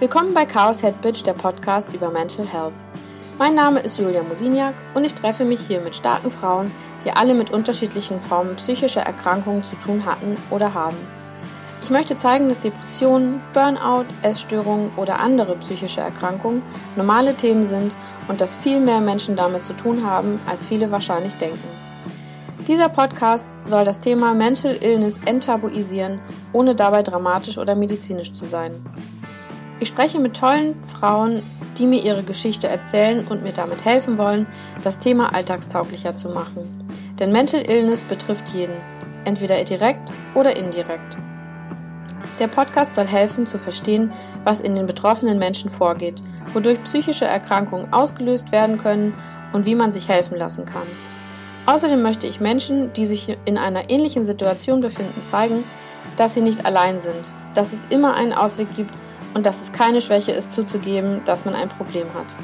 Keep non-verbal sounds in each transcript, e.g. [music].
Willkommen bei Chaos Head Bitch, der Podcast über Mental Health. Mein Name ist Julia Mosiniak und ich treffe mich hier mit starken Frauen, die alle mit unterschiedlichen Formen psychischer Erkrankungen zu tun hatten oder haben. Ich möchte zeigen, dass Depressionen, Burnout, Essstörungen oder andere psychische Erkrankungen normale Themen sind und dass viel mehr Menschen damit zu tun haben, als viele wahrscheinlich denken. Dieser Podcast soll das Thema Mental Illness enttabuisieren, ohne dabei dramatisch oder medizinisch zu sein. Ich spreche mit tollen Frauen, die mir ihre Geschichte erzählen und mir damit helfen wollen, das Thema alltagstauglicher zu machen. Denn Mental Illness betrifft jeden, entweder direkt oder indirekt. Der Podcast soll helfen zu verstehen, was in den betroffenen Menschen vorgeht, wodurch psychische Erkrankungen ausgelöst werden können und wie man sich helfen lassen kann. Außerdem möchte ich Menschen, die sich in einer ähnlichen Situation befinden, zeigen, dass sie nicht allein sind, dass es immer einen Ausweg gibt und dass es keine Schwäche ist zuzugeben, dass man ein Problem hat.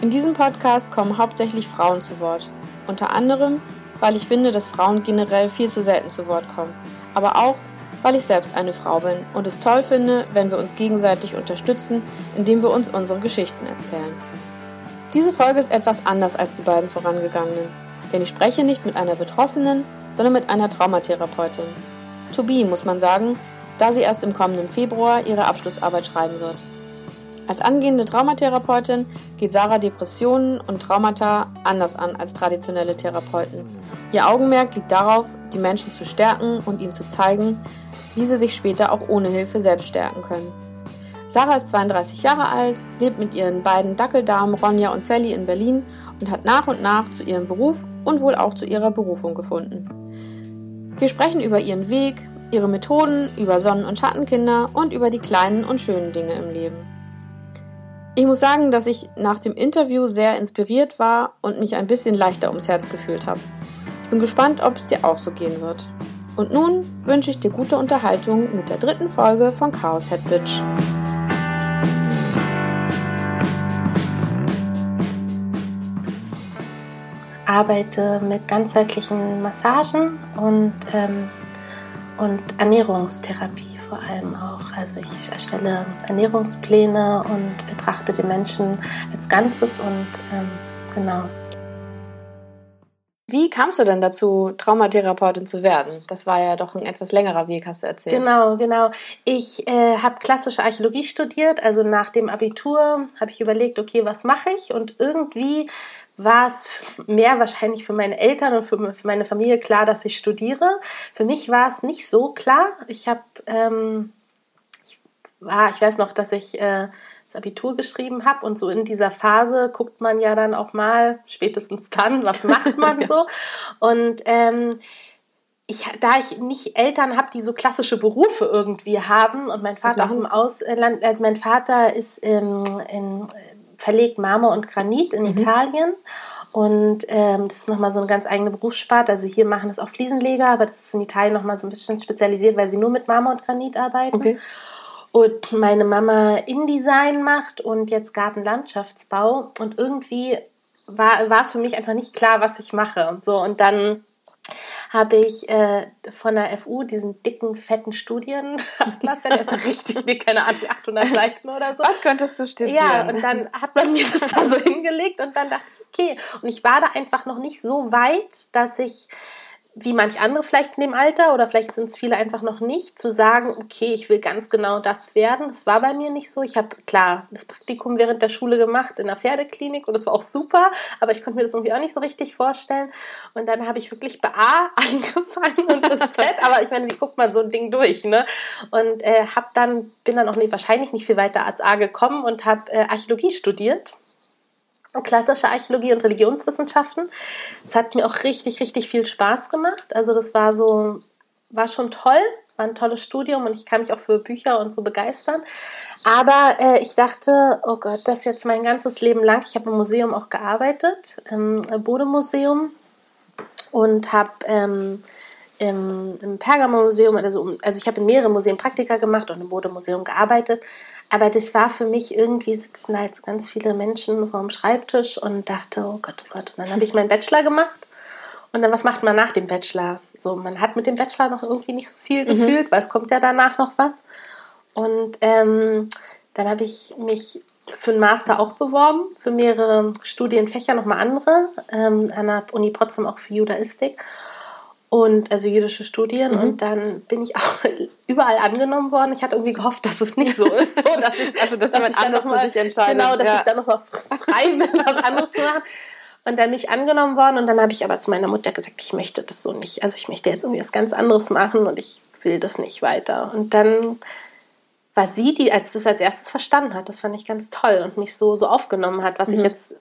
In diesem Podcast kommen hauptsächlich Frauen zu Wort. Unter anderem, weil ich finde, dass Frauen generell viel zu selten zu Wort kommen. Aber auch, weil ich selbst eine Frau bin und es toll finde, wenn wir uns gegenseitig unterstützen, indem wir uns unsere Geschichten erzählen. Diese Folge ist etwas anders als die beiden vorangegangenen, denn ich spreche nicht mit einer Betroffenen, sondern mit einer Traumatherapeutin. To be, muss man sagen, da sie erst im kommenden Februar ihre Abschlussarbeit schreiben wird. Als angehende Traumatherapeutin geht Sarah Depressionen und Traumata anders an als traditionelle Therapeuten. Ihr Augenmerk liegt darauf, die Menschen zu stärken und ihnen zu zeigen, wie sie sich später auch ohne Hilfe selbst stärken können. Sarah ist 32 Jahre alt, lebt mit ihren beiden Dackeldamen Ronja und Sally in Berlin und hat nach und nach zu ihrem Beruf und wohl auch zu ihrer Berufung gefunden. Wir sprechen über ihren Weg, ihre Methoden, über Sonnen- und Schattenkinder und über die kleinen und schönen Dinge im Leben. Ich muss sagen, dass ich nach dem Interview sehr inspiriert war und mich ein bisschen leichter ums Herz gefühlt habe. Ich bin gespannt, ob es dir auch so gehen wird. Und nun wünsche ich dir gute Unterhaltung mit der dritten Folge von Chaos Head Bitch. arbeite mit ganzheitlichen Massagen und ähm, und Ernährungstherapie vor allem auch. Also ich erstelle Ernährungspläne und betrachte den Menschen als Ganzes und ähm, genau. Wie kamst du denn dazu, Traumatherapeutin zu werden? Das war ja doch ein etwas längerer Weg, hast du erzählt. Genau, genau. Ich äh, habe klassische Archäologie studiert. Also nach dem Abitur habe ich überlegt, okay, was mache ich? Und irgendwie war es mehr wahrscheinlich für meine Eltern und für, für, meine Familie klar, dass ich studiere. Für mich war es nicht so klar. Ich habe, ähm, ich, war, ich weiß noch, dass ich äh, das Abitur geschrieben habe und so in dieser Phase guckt man ja dann auch mal, spätestens dann, was [laughs] macht man so. Und ähm, ich, da ich nicht Eltern habe, die so klassische Berufe irgendwie haben und mein Vater auch im Ausland, also mein Vater ist ähm, in verlegt Marmor und Granit in mhm. Italien. Und ähm, das ist nochmal so eine ganz eigene Berufssparte. Also hier machen es auch Fliesenleger, aber das ist in Italien nochmal so ein bisschen spezialisiert, weil sie nur mit Marmor und Granit arbeiten. Okay. Und meine Mama InDesign macht und jetzt Gartenlandschaftsbau. Und irgendwie war, war es für mich einfach nicht klar, was ich mache. So, und dann habe ich äh, von der FU diesen dicken, fetten Studienatlas, der ist richtig dick, keine Ahnung, 800 Seiten oder so. Was könntest du studieren? Ja, und dann hat man mir das da so hingelegt und dann dachte ich, okay. Und ich war da einfach noch nicht so weit, dass ich wie manch andere vielleicht in dem Alter oder vielleicht sind es viele einfach noch nicht, zu sagen, okay, ich will ganz genau das werden. Das war bei mir nicht so. Ich habe klar das Praktikum während der Schule gemacht in der Pferdeklinik und das war auch super, aber ich konnte mir das irgendwie auch nicht so richtig vorstellen. Und dann habe ich wirklich bei A [laughs] angefangen und das Z, aber ich meine, wie guckt man so ein Ding durch, ne? Und äh, habe dann bin dann auch nicht wahrscheinlich nicht viel weiter als A gekommen und habe äh, Archäologie studiert klassische Archäologie und Religionswissenschaften. Es hat mir auch richtig, richtig viel Spaß gemacht. Also das war so, war schon toll, war ein tolles Studium und ich kann mich auch für Bücher und so begeistern. Aber äh, ich dachte, oh Gott, das jetzt mein ganzes Leben lang. Ich habe im Museum auch gearbeitet, im Bodemuseum und habe ähm, im, im Pergamonmuseum, also, also ich habe in mehreren Museen Praktika gemacht und im Bodemuseum gearbeitet. Aber das war für mich irgendwie, sitzen halt so ganz viele Menschen vor dem Schreibtisch und dachte, oh Gott, oh Gott. Und dann habe ich meinen Bachelor gemacht. Und dann, was macht man nach dem Bachelor? So, man hat mit dem Bachelor noch irgendwie nicht so viel mhm. gefühlt, weil es kommt ja danach noch was. Und ähm, dann habe ich mich für einen Master auch beworben, für mehrere Studienfächer, nochmal andere, ähm, an der Uni Potsdam auch für Judaistik und also jüdische Studien mhm. und dann bin ich auch [laughs] überall angenommen worden. Ich hatte irgendwie gehofft, dass es nicht so ist, so dass ich [laughs] also dass, dass jemand anders für sich entscheidet. Genau, dass ja. ich dann noch mal frei bin, was anderes zu machen. Und dann bin ich angenommen worden und dann habe ich aber zu meiner Mutter gesagt, ich möchte das so nicht. Also ich möchte jetzt irgendwie was ganz anderes machen und ich will das nicht weiter. Und dann war sie, die als das als erstes verstanden hat. Das fand ich ganz toll und mich so so aufgenommen hat, was mhm. ich jetzt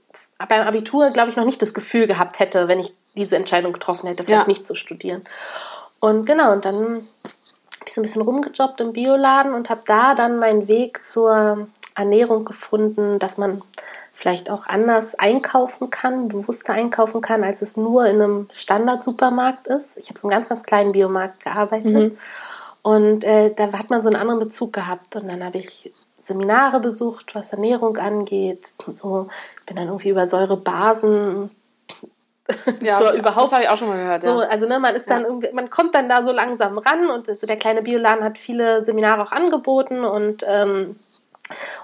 beim Abitur, glaube ich, noch nicht das Gefühl gehabt hätte, wenn ich diese Entscheidung getroffen hätte, vielleicht ja. nicht zu studieren. Und genau, und dann habe ich so ein bisschen rumgejobbt im Bioladen und habe da dann meinen Weg zur Ernährung gefunden, dass man vielleicht auch anders einkaufen kann, bewusster einkaufen kann, als es nur in einem Standard-Supermarkt ist. Ich habe so einen ganz, ganz kleinen Biomarkt gearbeitet. Mhm. Und äh, da hat man so einen anderen Bezug gehabt. Und dann habe ich Seminare besucht, was Ernährung angeht. So bin dann irgendwie über Säurebasen [laughs] ja, [laughs] so überhaupt habe ich auch schon mal gehört. So, also ne, man ist dann irgendwie, man kommt dann da so langsam ran und so der kleine Bioladen hat viele Seminare auch angeboten und ähm,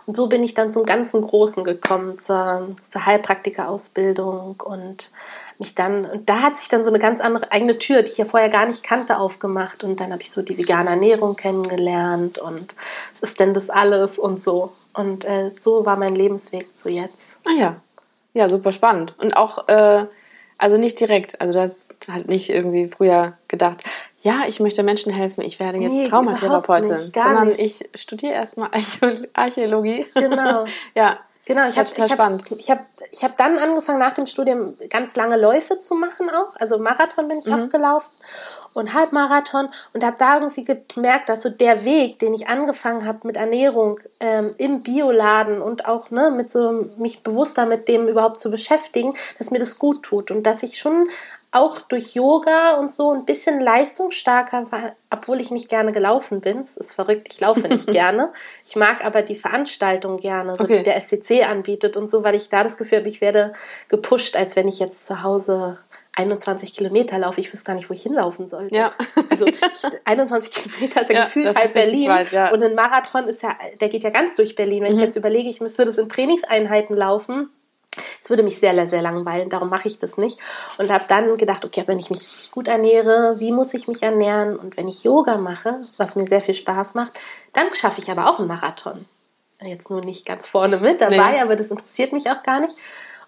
und so bin ich dann zum ganzen Großen gekommen zur, zur Heilpraktika-Ausbildung und mich dann, und da hat sich dann so eine ganz andere eigene Tür, die ich ja vorher gar nicht kannte, aufgemacht. Und dann habe ich so die vegane Ernährung kennengelernt und was ist denn das alles und so. Und äh, so war mein Lebensweg zu jetzt. Ah ja. Ja, super spannend. Und auch, äh, also nicht direkt. Also du hast halt nicht irgendwie früher gedacht, ja, ich möchte Menschen helfen, ich werde jetzt nee, Traumatherapeutin, nicht, sondern nicht. ich studiere erstmal [laughs] Archäologie. Genau. [laughs] ja. Genau, ich habe ich hab, ich hab, ich hab dann angefangen, nach dem Studium ganz lange Läufe zu machen auch. Also Marathon bin ich mhm. auch gelaufen und Halbmarathon und habe da irgendwie gemerkt, dass so der Weg, den ich angefangen habe mit Ernährung ähm, im Bioladen und auch ne, mit so mich bewusster mit dem überhaupt zu beschäftigen, dass mir das gut tut und dass ich schon auch durch Yoga und so ein bisschen leistungsstarker war, obwohl ich nicht gerne gelaufen bin. Es ist verrückt, ich laufe [laughs] nicht gerne. Ich mag aber die Veranstaltung gerne, so okay. die der SCC anbietet und so, weil ich da das Gefühl habe, ich werde gepusht, als wenn ich jetzt zu Hause 21 Kilometer laufe. Ich wüsste gar nicht, wo ich hinlaufen sollte. Ja. Also [laughs] ich, 21 Kilometer ist ja, ja gefühlt halb Berlin. Weit, ja. Und ein Marathon ist ja, der geht ja ganz durch Berlin. Wenn mhm. ich jetzt überlege, ich müsste das in Trainingseinheiten laufen, es würde mich sehr, sehr langweilen, darum mache ich das nicht. Und habe dann gedacht, okay, wenn ich mich richtig gut ernähre, wie muss ich mich ernähren? Und wenn ich Yoga mache, was mir sehr viel Spaß macht, dann schaffe ich aber auch einen Marathon. Jetzt nur nicht ganz vorne mit dabei, nee. aber das interessiert mich auch gar nicht.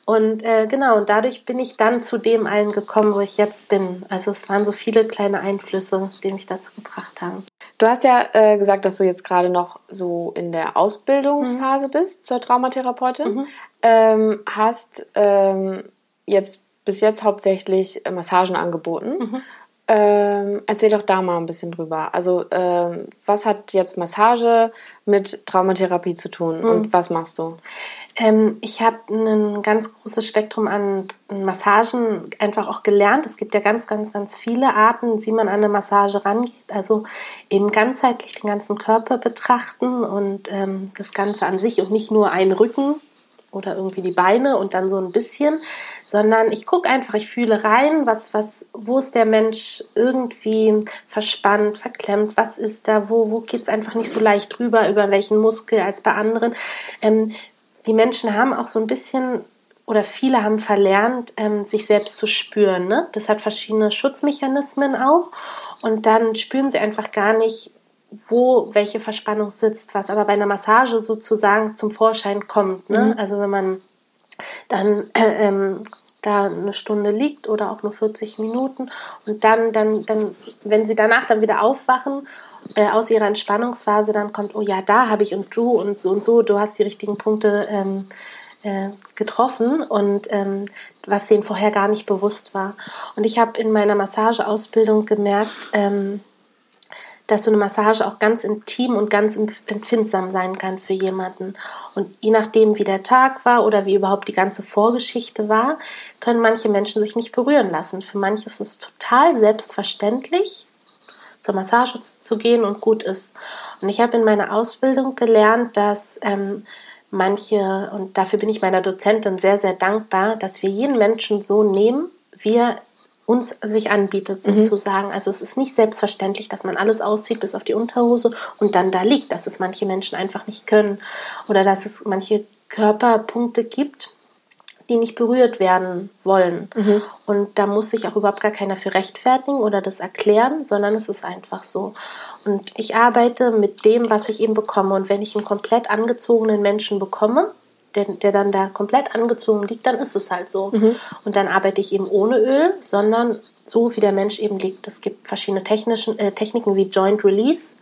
Und äh, genau, und dadurch bin ich dann zu dem allen gekommen, wo ich jetzt bin. Also es waren so viele kleine Einflüsse, die mich dazu gebracht haben. Du hast ja äh, gesagt, dass du jetzt gerade noch so in der Ausbildungsphase mhm. bist zur Traumatherapeutin. Mhm. Ähm, hast ähm, jetzt bis jetzt hauptsächlich Massagen angeboten. Mhm. Ähm, erzähl doch da mal ein bisschen drüber. Also, ähm, was hat jetzt Massage mit Traumatherapie zu tun und mhm. was machst du? Ähm, ich habe ein ganz großes Spektrum an Massagen einfach auch gelernt. Es gibt ja ganz, ganz, ganz viele Arten, wie man an eine Massage rangeht. Also eben ganzheitlich den ganzen Körper betrachten und ähm, das Ganze an sich und nicht nur ein Rücken oder irgendwie die Beine und dann so ein bisschen, sondern ich gucke einfach, ich fühle rein, was, was, wo ist der Mensch irgendwie verspannt, verklemmt, was ist da, wo, wo geht's einfach nicht so leicht drüber, über welchen Muskel als bei anderen. Ähm, die Menschen haben auch so ein bisschen oder viele haben verlernt, ähm, sich selbst zu spüren. Ne? Das hat verschiedene Schutzmechanismen auch. Und dann spüren sie einfach gar nicht, wo welche Verspannung sitzt, was aber bei einer Massage sozusagen zum Vorschein kommt. Ne? Mhm. Also wenn man dann äh, ähm, da eine Stunde liegt oder auch nur 40 Minuten und dann, dann, dann, wenn sie danach dann wieder aufwachen äh, aus ihrer Entspannungsphase, dann kommt, oh ja, da habe ich und du und so und so, du hast die richtigen Punkte ähm, äh, getroffen und ähm, was denen vorher gar nicht bewusst war. Und ich habe in meiner Massageausbildung gemerkt, ähm, dass so eine Massage auch ganz intim und ganz empfindsam sein kann für jemanden. Und je nachdem, wie der Tag war oder wie überhaupt die ganze Vorgeschichte war, können manche Menschen sich nicht berühren lassen. Für manche ist es total selbstverständlich, zur Massage zu gehen und gut ist. Und ich habe in meiner Ausbildung gelernt, dass ähm, manche, und dafür bin ich meiner Dozentin sehr, sehr dankbar, dass wir jeden Menschen so nehmen, wie er uns sich anbietet, mhm. sozusagen. Mhm. Also es ist nicht selbstverständlich, dass man alles auszieht bis auf die Unterhose und dann da liegt, dass es manche Menschen einfach nicht können oder dass es manche Körperpunkte gibt, die nicht berührt werden wollen. Mhm. Und da muss sich auch überhaupt gar keiner für rechtfertigen oder das erklären, sondern es ist einfach so. Und ich arbeite mit dem, was ich eben bekomme. Und wenn ich einen komplett angezogenen Menschen bekomme, der, der dann da komplett angezogen liegt, dann ist es halt so. Mhm. Und dann arbeite ich eben ohne Öl, sondern so, wie der Mensch eben liegt. Es gibt verschiedene technischen, äh, Techniken wie Joint Release,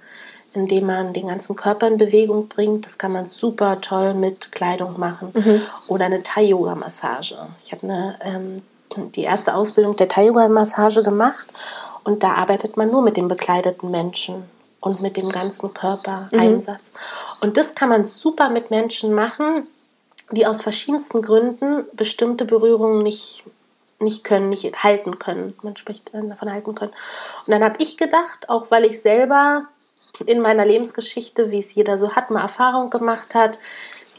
indem man den ganzen Körper in Bewegung bringt. Das kann man super toll mit Kleidung machen. Mhm. Oder eine Thai-Yoga-Massage. Ich habe eine, ähm, die erste Ausbildung der Thai-Yoga-Massage gemacht und da arbeitet man nur mit den bekleideten Menschen und mit dem ganzen Körpereinsatz. Mhm. Und das kann man super mit Menschen machen, die aus verschiedensten Gründen bestimmte Berührungen nicht, nicht können, nicht halten können. Man spricht davon halten können. Und dann habe ich gedacht, auch weil ich selber in meiner Lebensgeschichte, wie es jeder so hat, mal Erfahrung gemacht hat,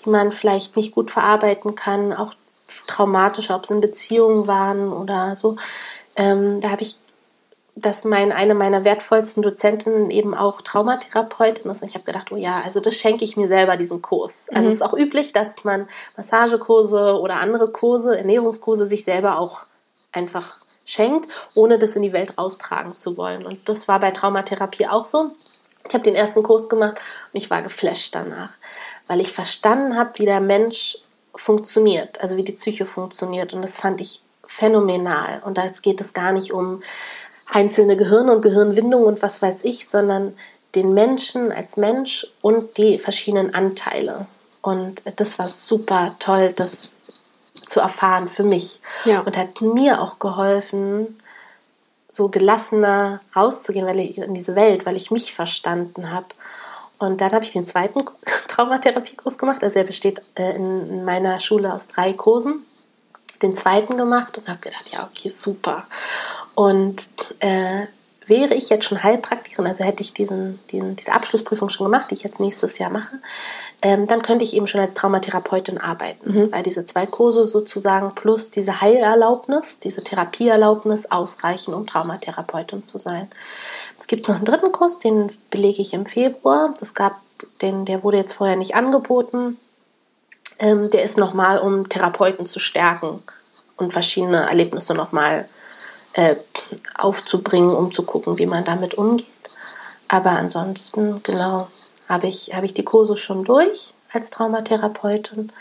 die man vielleicht nicht gut verarbeiten kann, auch traumatisch, ob es in Beziehungen waren oder so. Ähm, da habe ich dass mein, eine meiner wertvollsten Dozentinnen eben auch Traumatherapeutin ist. Und ich habe gedacht, oh ja, also das schenke ich mir selber, diesen Kurs. Also mhm. es ist auch üblich, dass man Massagekurse oder andere Kurse, Ernährungskurse sich selber auch einfach schenkt, ohne das in die Welt raustragen zu wollen. Und das war bei Traumatherapie auch so. Ich habe den ersten Kurs gemacht und ich war geflasht danach, weil ich verstanden habe, wie der Mensch funktioniert, also wie die Psyche funktioniert. Und das fand ich phänomenal. Und da geht es gar nicht um einzelne Gehirne und Gehirnwindungen und was weiß ich, sondern den Menschen als Mensch und die verschiedenen Anteile. Und das war super toll, das zu erfahren für mich. Ja. Und hat mir auch geholfen, so gelassener rauszugehen weil ich, in diese Welt, weil ich mich verstanden habe. Und dann habe ich den zweiten [laughs] Traumatherapiekurs gemacht. Also er besteht äh, in meiner Schule aus drei Kursen. Den zweiten gemacht und habe gedacht, ja, okay, super. Und äh, wäre ich jetzt schon Heilpraktikerin, also hätte ich diesen, diesen, diese Abschlussprüfung schon gemacht, die ich jetzt nächstes Jahr mache, ähm, dann könnte ich eben schon als Traumatherapeutin arbeiten, mhm. weil diese zwei Kurse sozusagen plus diese Heilerlaubnis, diese Therapieerlaubnis ausreichen, um Traumatherapeutin zu sein. Es gibt noch einen dritten Kurs, den belege ich im Februar. Das gab, den, der wurde jetzt vorher nicht angeboten. Ähm, der ist nochmal, um Therapeuten zu stärken und verschiedene Erlebnisse nochmal äh, aufzubringen, um zu gucken, wie man damit umgeht. Aber ansonsten, genau, habe ich, habe ich die Kurse schon durch als Traumatherapeutin.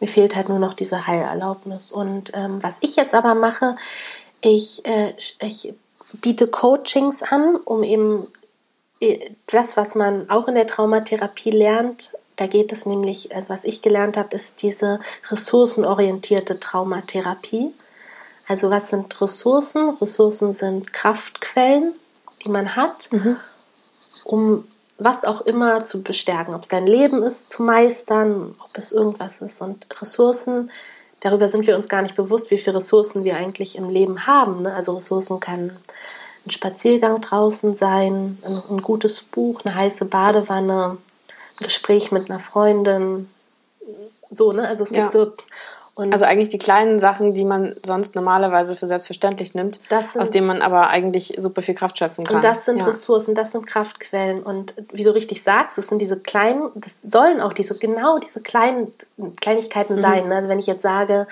Mir fehlt halt nur noch diese Heilerlaubnis. Und ähm, was ich jetzt aber mache, ich, äh, ich biete Coachings an, um eben äh, das, was man auch in der Traumatherapie lernt, da geht es nämlich, also was ich gelernt habe, ist diese ressourcenorientierte Traumatherapie. Also was sind Ressourcen? Ressourcen sind Kraftquellen, die man hat, mhm. um was auch immer zu bestärken. Ob es dein Leben ist, zu meistern, ob es irgendwas ist. Und Ressourcen, darüber sind wir uns gar nicht bewusst, wie viele Ressourcen wir eigentlich im Leben haben. Ne? Also Ressourcen kann ein Spaziergang draußen sein, ein, ein gutes Buch, eine heiße Badewanne, Gespräch mit einer Freundin. So, ne? Also es gibt ja. so und also eigentlich die kleinen Sachen, die man sonst normalerweise für selbstverständlich nimmt, sind, aus denen man aber eigentlich super viel Kraft schöpfen kann. Und das sind ja. Ressourcen, das sind Kraftquellen. Und wie du richtig sagst, das sind diese kleinen, das sollen auch diese, genau diese kleinen Kleinigkeiten mhm. sein. Also wenn ich jetzt sage,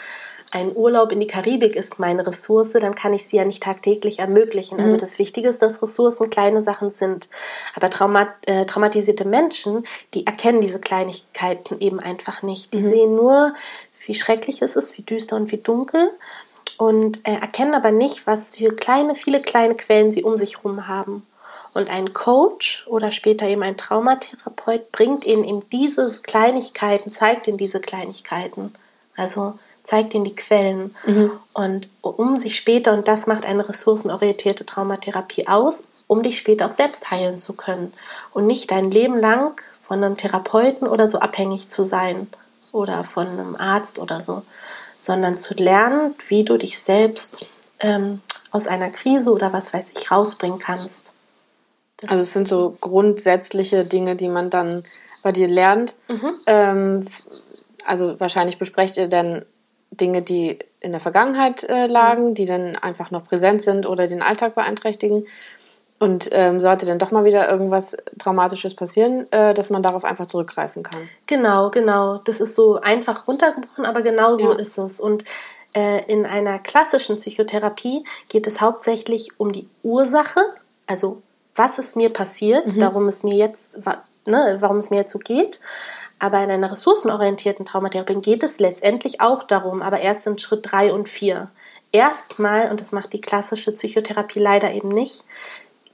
ein Urlaub in die Karibik ist meine Ressource, dann kann ich sie ja nicht tagtäglich ermöglichen. Also mhm. Also das Wichtige ist, dass Ressourcen kleine Sachen sind. Aber traumat, äh, traumatisierte Menschen, die erkennen diese Kleinigkeiten eben einfach nicht. Die mhm. sehen nur wie schrecklich es ist, wie düster und wie dunkel und äh, erkennen aber nicht, was für kleine, viele kleine Quellen sie um sich herum haben. Und ein Coach oder später eben ein Traumatherapeut bringt ihnen eben diese Kleinigkeiten, zeigt ihnen diese Kleinigkeiten. Also zeigt ihnen die Quellen. Mhm. Und um sich später, und das macht eine ressourcenorientierte Traumatherapie aus, um dich später auch selbst heilen zu können. Und nicht dein Leben lang von einem Therapeuten oder so abhängig zu sein oder von einem Arzt oder so, sondern zu lernen, wie du dich selbst ähm, aus einer Krise oder was weiß ich rausbringen kannst. Das also es sind so grundsätzliche Dinge, die man dann bei dir lernt. Mhm. Ähm, also wahrscheinlich besprecht ihr dann Dinge, die in der Vergangenheit äh, lagen, die dann einfach noch präsent sind oder den Alltag beeinträchtigen. Und ähm, sollte dann doch mal wieder irgendwas Traumatisches passieren, äh, dass man darauf einfach zurückgreifen kann. Genau, genau. Das ist so einfach runtergebrochen, aber genau so ja. ist es. Und äh, in einer klassischen Psychotherapie geht es hauptsächlich um die Ursache, also was ist mir passiert, mhm. darum es mir jetzt, ne, warum es mir jetzt so geht. Aber in einer ressourcenorientierten Traumatherapie geht es letztendlich auch darum, aber erst in Schritt drei und vier. Erstmal, und das macht die klassische Psychotherapie leider eben nicht,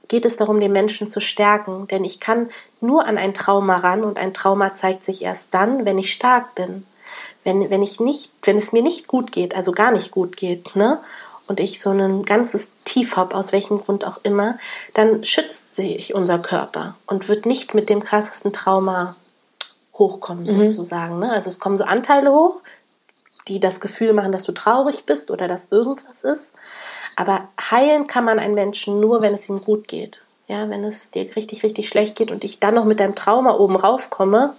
geht es darum, den Menschen zu stärken. Denn ich kann nur an ein Trauma ran und ein Trauma zeigt sich erst dann, wenn ich stark bin. Wenn, wenn ich nicht, wenn es mir nicht gut geht, also gar nicht gut geht, ne? Und ich so ein ganzes Tief habe, aus welchem Grund auch immer, dann schützt sich unser Körper und wird nicht mit dem krassesten Trauma hochkommen, mhm. sozusagen. Ne? Also es kommen so Anteile hoch, die das Gefühl machen, dass du traurig bist oder dass irgendwas ist. Aber heilen kann man einen Menschen nur, wenn es ihm gut geht. Ja, wenn es dir richtig, richtig schlecht geht und ich dann noch mit deinem Trauma oben raufkomme,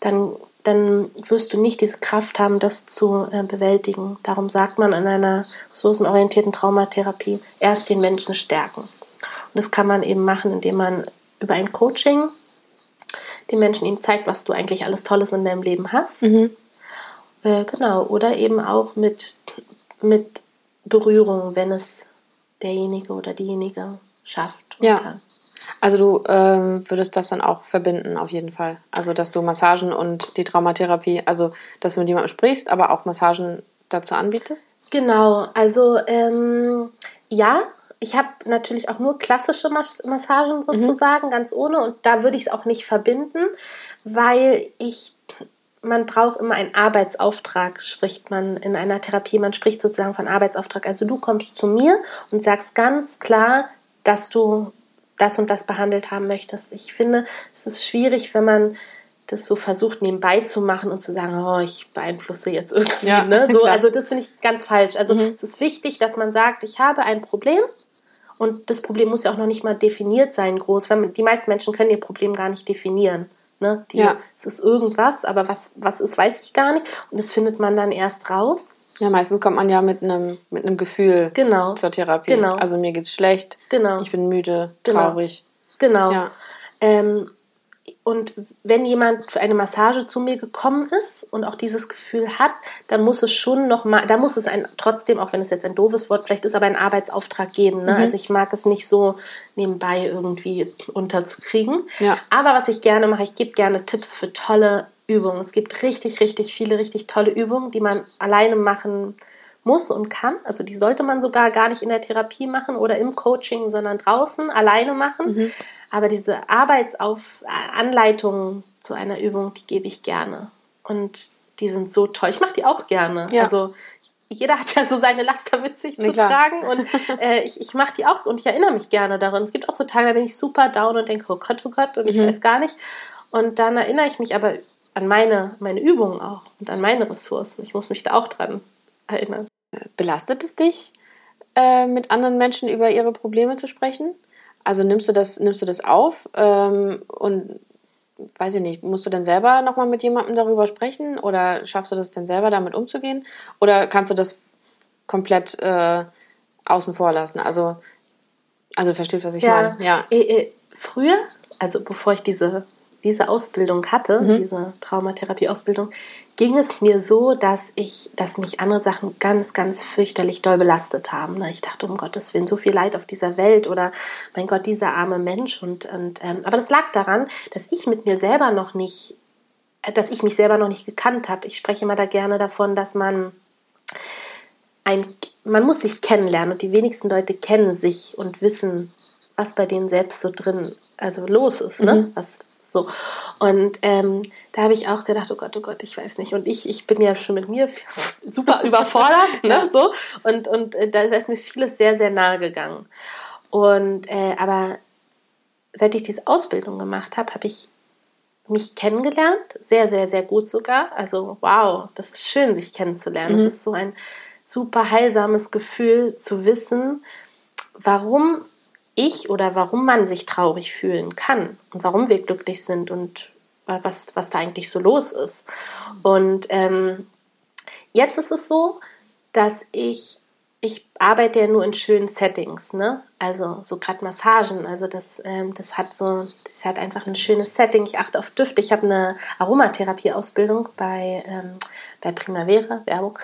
dann, dann wirst du nicht diese Kraft haben, das zu äh, bewältigen. Darum sagt man in einer ressourcenorientierten Traumatherapie, erst den Menschen stärken. Und das kann man eben machen, indem man über ein Coaching den Menschen ihm zeigt, was du eigentlich alles Tolles in deinem Leben hast. Mhm. Äh, genau. Oder eben auch mit, mit Berührung, wenn es derjenige oder diejenige schafft ja. kann. Also du ähm, würdest das dann auch verbinden, auf jeden Fall. Also dass du Massagen und die Traumatherapie, also dass du mit jemandem sprichst, aber auch Massagen dazu anbietest? Genau, also ähm, ja, ich habe natürlich auch nur klassische Massagen mhm. sozusagen, mhm. ganz ohne. Und da würde ich es auch nicht verbinden, weil ich, man braucht immer einen Arbeitsauftrag, spricht man in einer Therapie. Man spricht sozusagen von Arbeitsauftrag. Also du kommst zu mir und sagst ganz klar, dass du das und das behandelt haben möchtest. Ich finde, es ist schwierig, wenn man das so versucht nebenbei zu machen und zu sagen, oh, ich beeinflusse jetzt irgendwie. Ja, ne? [laughs] so, also das finde ich ganz falsch. Also mhm. es ist wichtig, dass man sagt, ich habe ein Problem und das Problem muss ja auch noch nicht mal definiert sein, groß. Weil die meisten Menschen können ihr Problem gar nicht definieren. Ne? Die, ja. Es ist irgendwas, aber was, was ist, weiß ich gar nicht. Und das findet man dann erst raus. Ja, meistens kommt man ja mit einem mit einem Gefühl genau. zur Therapie. Genau. Also mir geht's schlecht. Genau. Ich bin müde, genau. traurig. Genau. Ja. Ähm, und wenn jemand für eine Massage zu mir gekommen ist und auch dieses Gefühl hat, dann muss es schon noch mal, da muss es ein, trotzdem, auch wenn es jetzt ein doofes Wort vielleicht ist, aber einen Arbeitsauftrag geben. Ne? Mhm. Also ich mag es nicht so nebenbei irgendwie unterzukriegen. Ja. Aber was ich gerne mache, ich gebe gerne Tipps für tolle Übungen. Es gibt richtig, richtig viele, richtig tolle Übungen, die man alleine machen kann muss und kann. Also die sollte man sogar gar nicht in der Therapie machen oder im Coaching, sondern draußen alleine machen. Mhm. Aber diese Arbeitsanleitungen zu einer Übung, die gebe ich gerne. Und die sind so toll. Ich mache die auch gerne. Ja. Also jeder hat ja so seine Laster mit sich nee, zu klar. tragen und [laughs] äh, ich, ich mache die auch und ich erinnere mich gerne daran. Es gibt auch so Tage, da bin ich super down und denke, oh Gott, oh Gott, und ich mhm. weiß gar nicht. Und dann erinnere ich mich aber an meine, meine Übungen auch und an meine Ressourcen. Ich muss mich da auch dran erinnern. Belastet es dich, äh, mit anderen Menschen über ihre Probleme zu sprechen? Also nimmst du das, nimmst du das auf ähm, und weiß ich nicht, musst du dann selber nochmal mit jemandem darüber sprechen oder schaffst du das dann selber damit umzugehen? Oder kannst du das komplett äh, außen vor lassen? Also, also du verstehst, was ich ja, meine? Ja. Äh, äh, früher, also bevor ich diese diese Ausbildung hatte, mhm. diese Traumatherapie-Ausbildung, ging es mir so, dass ich, dass mich andere Sachen ganz, ganz fürchterlich doll belastet haben. Ich dachte, um Gottes Willen, so viel Leid auf dieser Welt oder mein Gott, dieser arme Mensch. Und, und ähm, aber das lag daran, dass ich mit mir selber noch nicht, äh, dass ich mich selber noch nicht gekannt habe. Ich spreche immer da gerne davon, dass man ein, man muss sich kennenlernen und die wenigsten Leute kennen sich und wissen, was bei denen selbst so drin also los ist, ne? Mhm. Was, so. Und ähm, da habe ich auch gedacht, oh Gott, oh Gott, ich weiß nicht. Und ich, ich bin ja schon mit mir [laughs] super überfordert, ne? So. Und, und äh, da ist mir vieles sehr, sehr nahe gegangen. Und äh, aber seit ich diese Ausbildung gemacht habe, habe ich mich kennengelernt, sehr, sehr, sehr gut sogar. Also wow, das ist schön, sich kennenzulernen. Es mhm. ist so ein super heilsames Gefühl zu wissen, warum ich oder warum man sich traurig fühlen kann und warum wir glücklich sind und was, was da eigentlich so los ist. Und ähm, Jetzt ist es so, dass ich ich arbeite ja nur in schönen Settings, ne? Also so gerade Massagen, also das, ähm, das hat so, das hat einfach ein schönes Setting. Ich achte auf Düfte. Ich habe eine Aromatherapie-Ausbildung bei, ähm, bei Primavera, Werbung,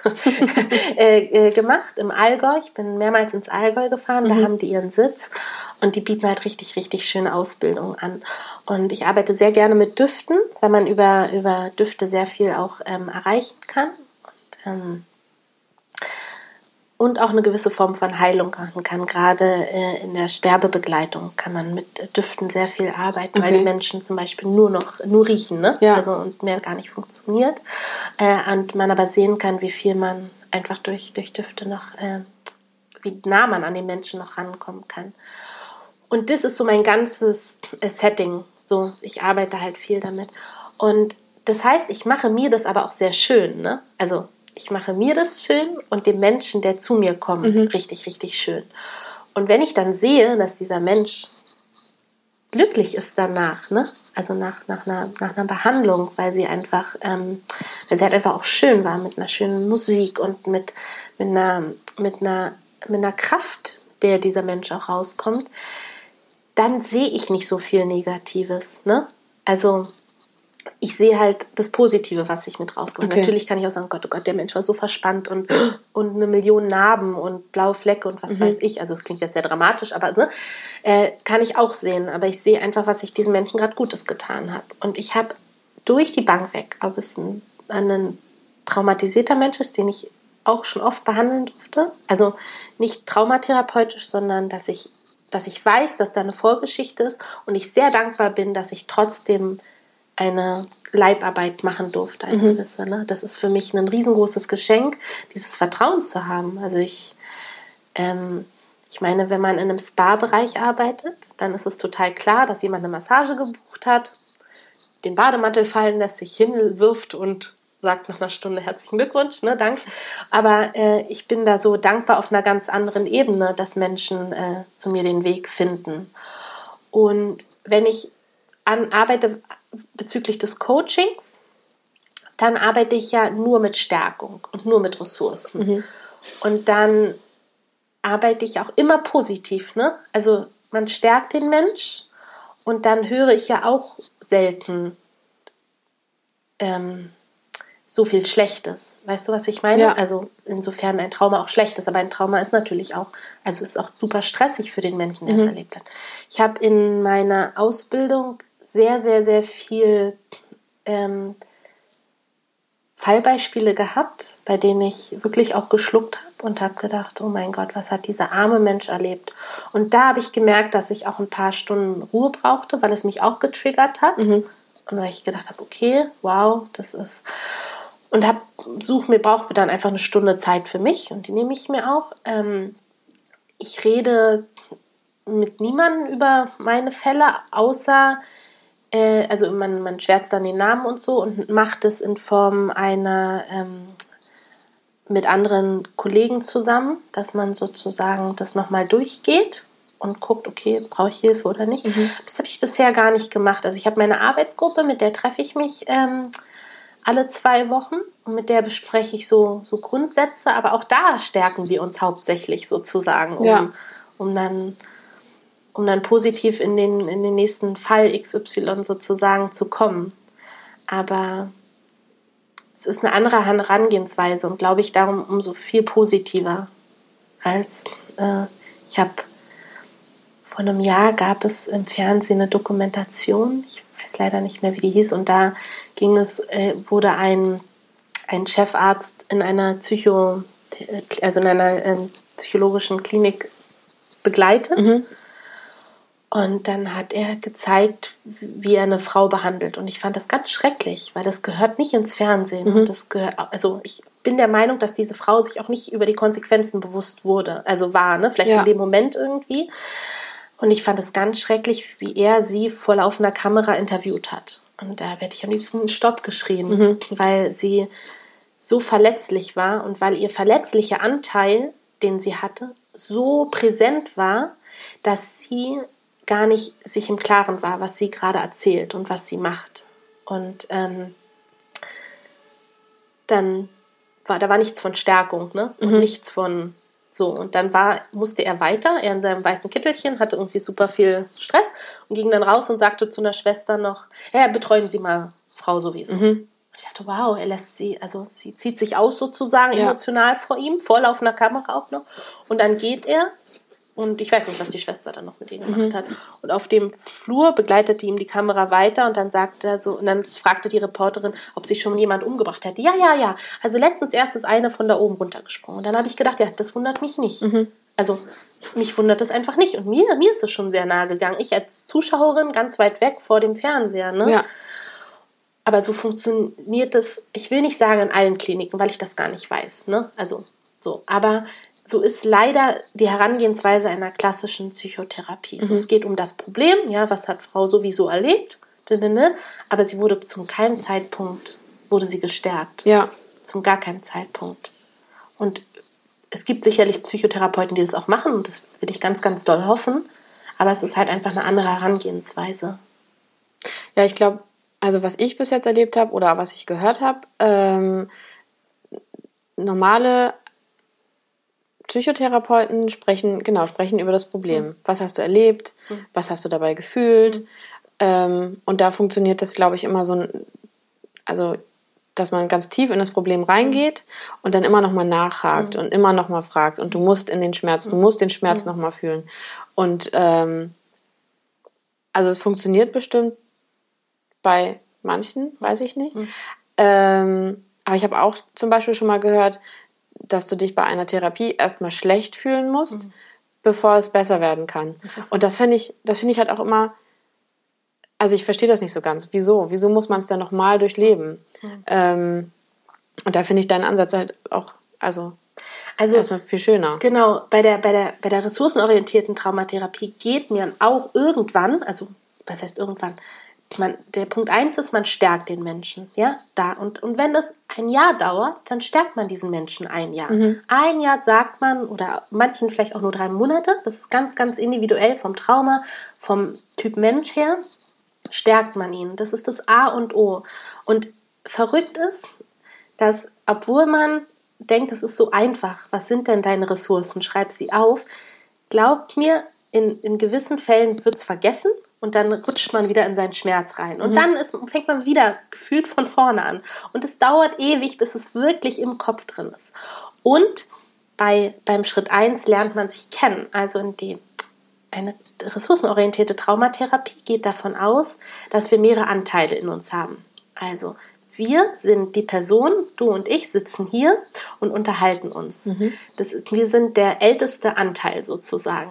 [laughs] äh, äh, gemacht im Allgäu. Ich bin mehrmals ins Allgäu gefahren, da mhm. haben die ihren Sitz und die bieten halt richtig, richtig schöne Ausbildungen an. Und ich arbeite sehr gerne mit Düften, weil man über, über Düfte sehr viel auch ähm, erreichen kann. Und, ähm, und auch eine gewisse Form von Heilung machen kann. Gerade äh, in der Sterbebegleitung kann man mit Düften sehr viel arbeiten, okay. weil die Menschen zum Beispiel nur noch nur riechen, ne? Ja. Also und mehr gar nicht funktioniert. Äh, und man aber sehen kann, wie viel man einfach durch, durch Düfte noch, äh, wie nah man an den Menschen noch rankommen kann. Und das ist so mein ganzes äh, Setting. So, ich arbeite halt viel damit. Und das heißt, ich mache mir das aber auch sehr schön, ne? Also ich mache mir das schön und dem Menschen, der zu mir kommt, mhm. richtig, richtig schön. Und wenn ich dann sehe, dass dieser Mensch glücklich ist danach, ne? also nach, nach, einer, nach einer Behandlung, weil sie einfach, ähm, weil sie halt einfach auch schön war mit einer schönen Musik und mit, mit, einer, mit, einer, mit einer Kraft, der dieser Mensch auch rauskommt, dann sehe ich nicht so viel Negatives. Ne? Also ich sehe halt das Positive, was ich mit rausgekommen okay. Natürlich kann ich auch sagen, Gott, oh Gott, der Mensch war so verspannt und, [gasps] und eine Million Narben und blaue Flecke und was mhm. weiß ich. Also es klingt jetzt sehr dramatisch, aber ne, äh, kann ich auch sehen. Aber ich sehe einfach, was ich diesen Menschen gerade Gutes getan habe. Und ich habe durch die Bank weg, ob es ein, ein traumatisierter Mensch ist, den ich auch schon oft behandeln durfte. Also nicht traumatherapeutisch, sondern dass ich, dass ich weiß, dass da eine Vorgeschichte ist und ich sehr dankbar bin, dass ich trotzdem eine Leibarbeit machen durfte, eine mhm. gewisse. Ne? Das ist für mich ein riesengroßes Geschenk, dieses Vertrauen zu haben. Also ich, ähm, ich meine, wenn man in einem Spa-Bereich arbeitet, dann ist es total klar, dass jemand eine Massage gebucht hat, den Bademantel fallen lässt, sich hinwirft und sagt nach einer Stunde herzlichen Glückwunsch, ne, danke. Aber äh, ich bin da so dankbar auf einer ganz anderen Ebene, dass Menschen äh, zu mir den Weg finden. Und wenn ich an, arbeite bezüglich des Coachings, dann arbeite ich ja nur mit Stärkung und nur mit Ressourcen. Mhm. Und dann arbeite ich auch immer positiv. Ne? Also man stärkt den Mensch und dann höre ich ja auch selten ähm, so viel Schlechtes. Weißt du, was ich meine? Ja. Also insofern ein Trauma auch schlecht ist, aber ein Trauma ist natürlich auch, also ist auch super stressig für den Menschen, der mhm. es erlebt hat. Ich habe in meiner Ausbildung sehr, sehr, sehr viel ähm, Fallbeispiele gehabt, bei denen ich wirklich auch geschluckt habe und habe gedacht, oh mein Gott, was hat dieser arme Mensch erlebt? Und da habe ich gemerkt, dass ich auch ein paar Stunden Ruhe brauchte, weil es mich auch getriggert hat. Mhm. Und weil ich gedacht habe, okay, wow, das ist. Und habe, such mir, brauche mir dann einfach eine Stunde Zeit für mich und die nehme ich mir auch. Ähm, ich rede mit niemandem über meine Fälle, außer äh, also man, man schwärzt dann den Namen und so und macht es in Form einer ähm, mit anderen Kollegen zusammen, dass man sozusagen das nochmal durchgeht und guckt, okay, brauche ich Hilfe oder nicht. Mhm. Das habe ich bisher gar nicht gemacht. Also ich habe meine Arbeitsgruppe, mit der treffe ich mich ähm, alle zwei Wochen und mit der bespreche ich so, so Grundsätze, aber auch da stärken wir uns hauptsächlich sozusagen, um, ja. um dann um dann positiv in den, in den nächsten Fall XY sozusagen zu kommen. Aber es ist eine andere Herangehensweise und glaube ich darum umso viel positiver als äh, ich habe vor einem Jahr gab es im Fernsehen eine Dokumentation, ich weiß leider nicht mehr, wie die hieß, und da ging es, äh, wurde ein, ein Chefarzt in einer Psycho, also in einer äh, psychologischen Klinik begleitet. Mhm. Und dann hat er gezeigt, wie er eine Frau behandelt. Und ich fand das ganz schrecklich, weil das gehört nicht ins Fernsehen. Mhm. Und das gehört, also ich bin der Meinung, dass diese Frau sich auch nicht über die Konsequenzen bewusst wurde. Also war, ne? Vielleicht ja. in dem Moment irgendwie. Und ich fand es ganz schrecklich, wie er sie vor laufender Kamera interviewt hat. Und da werde ich am liebsten Stopp geschrien, mhm. weil sie so verletzlich war und weil ihr verletzlicher Anteil, den sie hatte, so präsent war, dass sie gar nicht sich im Klaren war, was sie gerade erzählt und was sie macht. Und ähm, dann war, da war nichts von Stärkung, ne? Und nichts von so. Und dann war, musste er weiter, er in seinem weißen Kittelchen, hatte irgendwie super viel Stress und ging dann raus und sagte zu einer Schwester noch, ja, betreuen Sie mal Frau sowieso. Ich dachte, wow, er lässt sie, also sie zieht sich aus sozusagen Ja. emotional vor ihm, vor laufender Kamera auch noch. Und dann geht er und ich weiß nicht, was die Schwester dann noch mit ihm gemacht hat. Und auf dem Flur begleitete ihm die Kamera weiter und dann sagte er so, und dann fragte die Reporterin, ob sich schon jemand umgebracht hätte. Ja, ja, ja. Also letztens erst ist eine von da oben runtergesprungen. Und dann habe ich gedacht, ja, das wundert mich nicht. Also mich wundert das einfach nicht. Und mir, mir ist es schon sehr nahe gegangen. Ich als Zuschauerin ganz weit weg vor dem Fernseher. Ne? Ja. Aber so funktioniert das, ich will nicht sagen in allen Kliniken, weil ich das gar nicht weiß. Ne? Also so. Aber so ist leider die Herangehensweise einer klassischen Psychotherapie. So, es geht um das Problem, ja, was hat Frau sowieso erlebt, aber sie wurde zum keinem Zeitpunkt, wurde sie gestärkt. Ja. Zum gar keinem Zeitpunkt. Und es gibt sicherlich Psychotherapeuten, die das auch machen und das will ich ganz, ganz doll hoffen. Aber es ist halt einfach eine andere Herangehensweise. Ja, ich glaube, also was ich bis jetzt erlebt habe oder was ich gehört habe, ähm, normale Psychotherapeuten sprechen, genau, sprechen über das Problem. Was hast du erlebt? Was hast du dabei gefühlt? Ähm, und da funktioniert das, glaube ich, immer so, ein- also, dass man ganz tief in das Problem reingeht und dann immer noch mal nachhakt und immer noch mal fragt. Und du musst in den Schmerz, du musst den Schmerz noch mal fühlen. Und ähm, also es funktioniert bestimmt bei manchen, weiß ich nicht. Ähm, aber ich habe auch zum Beispiel schon mal gehört, dass du dich bei einer Therapie erstmal schlecht fühlen musst, bevor es besser werden kann. Und das finde ich, das finde ich halt auch immer, also ich verstehe das nicht so ganz. Wieso? Wieso muss man es dann nochmal durchleben? Ähm, und da finde ich deinen Ansatz halt auch, also Also erstmal viel schöner. Genau, bei der, bei der, bei der ressourcenorientierten Traumatherapie geht mir auch irgendwann, also was heißt irgendwann, man, der Punkt eins ist, man stärkt den Menschen, ja, da. Und, und wenn das ein Jahr dauert, dann stärkt man diesen Menschen ein Jahr. Ein Jahr sagt man, oder manchen vielleicht auch nur drei Monate, das ist ganz, ganz individuell vom Trauma, vom Typ Mensch her, stärkt man ihn. Das ist das A und O. Und verrückt ist, dass obwohl man denkt, es ist so einfach, was sind denn deine Ressourcen, schreib sie auf, glaubt mir, in, in gewissen Fällen wird es vergessen und dann rutscht man wieder in seinen Schmerz rein. Und dann ist, fängt man wieder gefühlt von vorne an. Und es dauert ewig, bis es wirklich im Kopf drin ist. Und bei, beim Schritt eins lernt man sich kennen. Also in den, eine ressourcenorientierte Traumatherapie geht davon aus, dass wir mehrere Anteile in uns haben. Also wir sind die Person, du und ich sitzen hier und unterhalten uns. Das ist, wir sind der älteste Anteil sozusagen.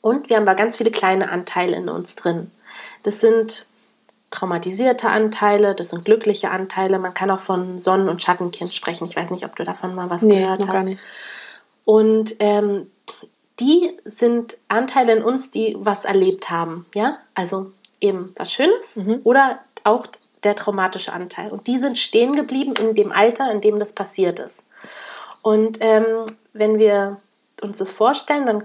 Und wir haben aber ganz viele kleine Anteile in uns drin. Das sind traumatisierte Anteile, das sind glückliche Anteile. Man kann auch von Sonnen- und Schattenkind sprechen. Ich weiß nicht, ob du davon mal was Nee, gehört noch hast. gar nicht. Und ähm, die sind Anteile in uns, die was erlebt haben. Ja, also eben was Schönes oder auch der traumatische Anteil. Und die sind stehen geblieben in dem Alter, in dem das passiert ist. Und ähm, wenn wir uns das vorstellen, dann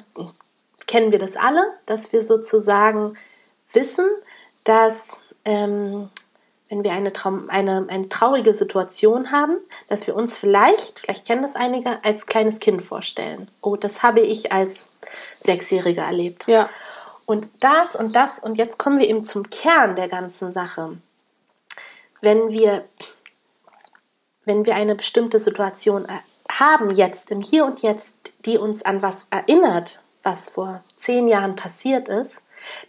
kennen wir das alle, dass wir sozusagen wissen, dass ähm, wenn wir eine, Traum, eine, eine traurige Situation haben, dass wir uns vielleicht, vielleicht kennen das einige, als kleines Kind vorstellen. Oh, das habe ich als Sechsjähriger erlebt. Ja. Und das und das, und jetzt kommen wir eben zum Kern der ganzen Sache. Wenn wir, wenn wir eine bestimmte Situation äh, haben, jetzt, im Hier und Jetzt, die uns an was erinnert, was vor zehn Jahren passiert ist,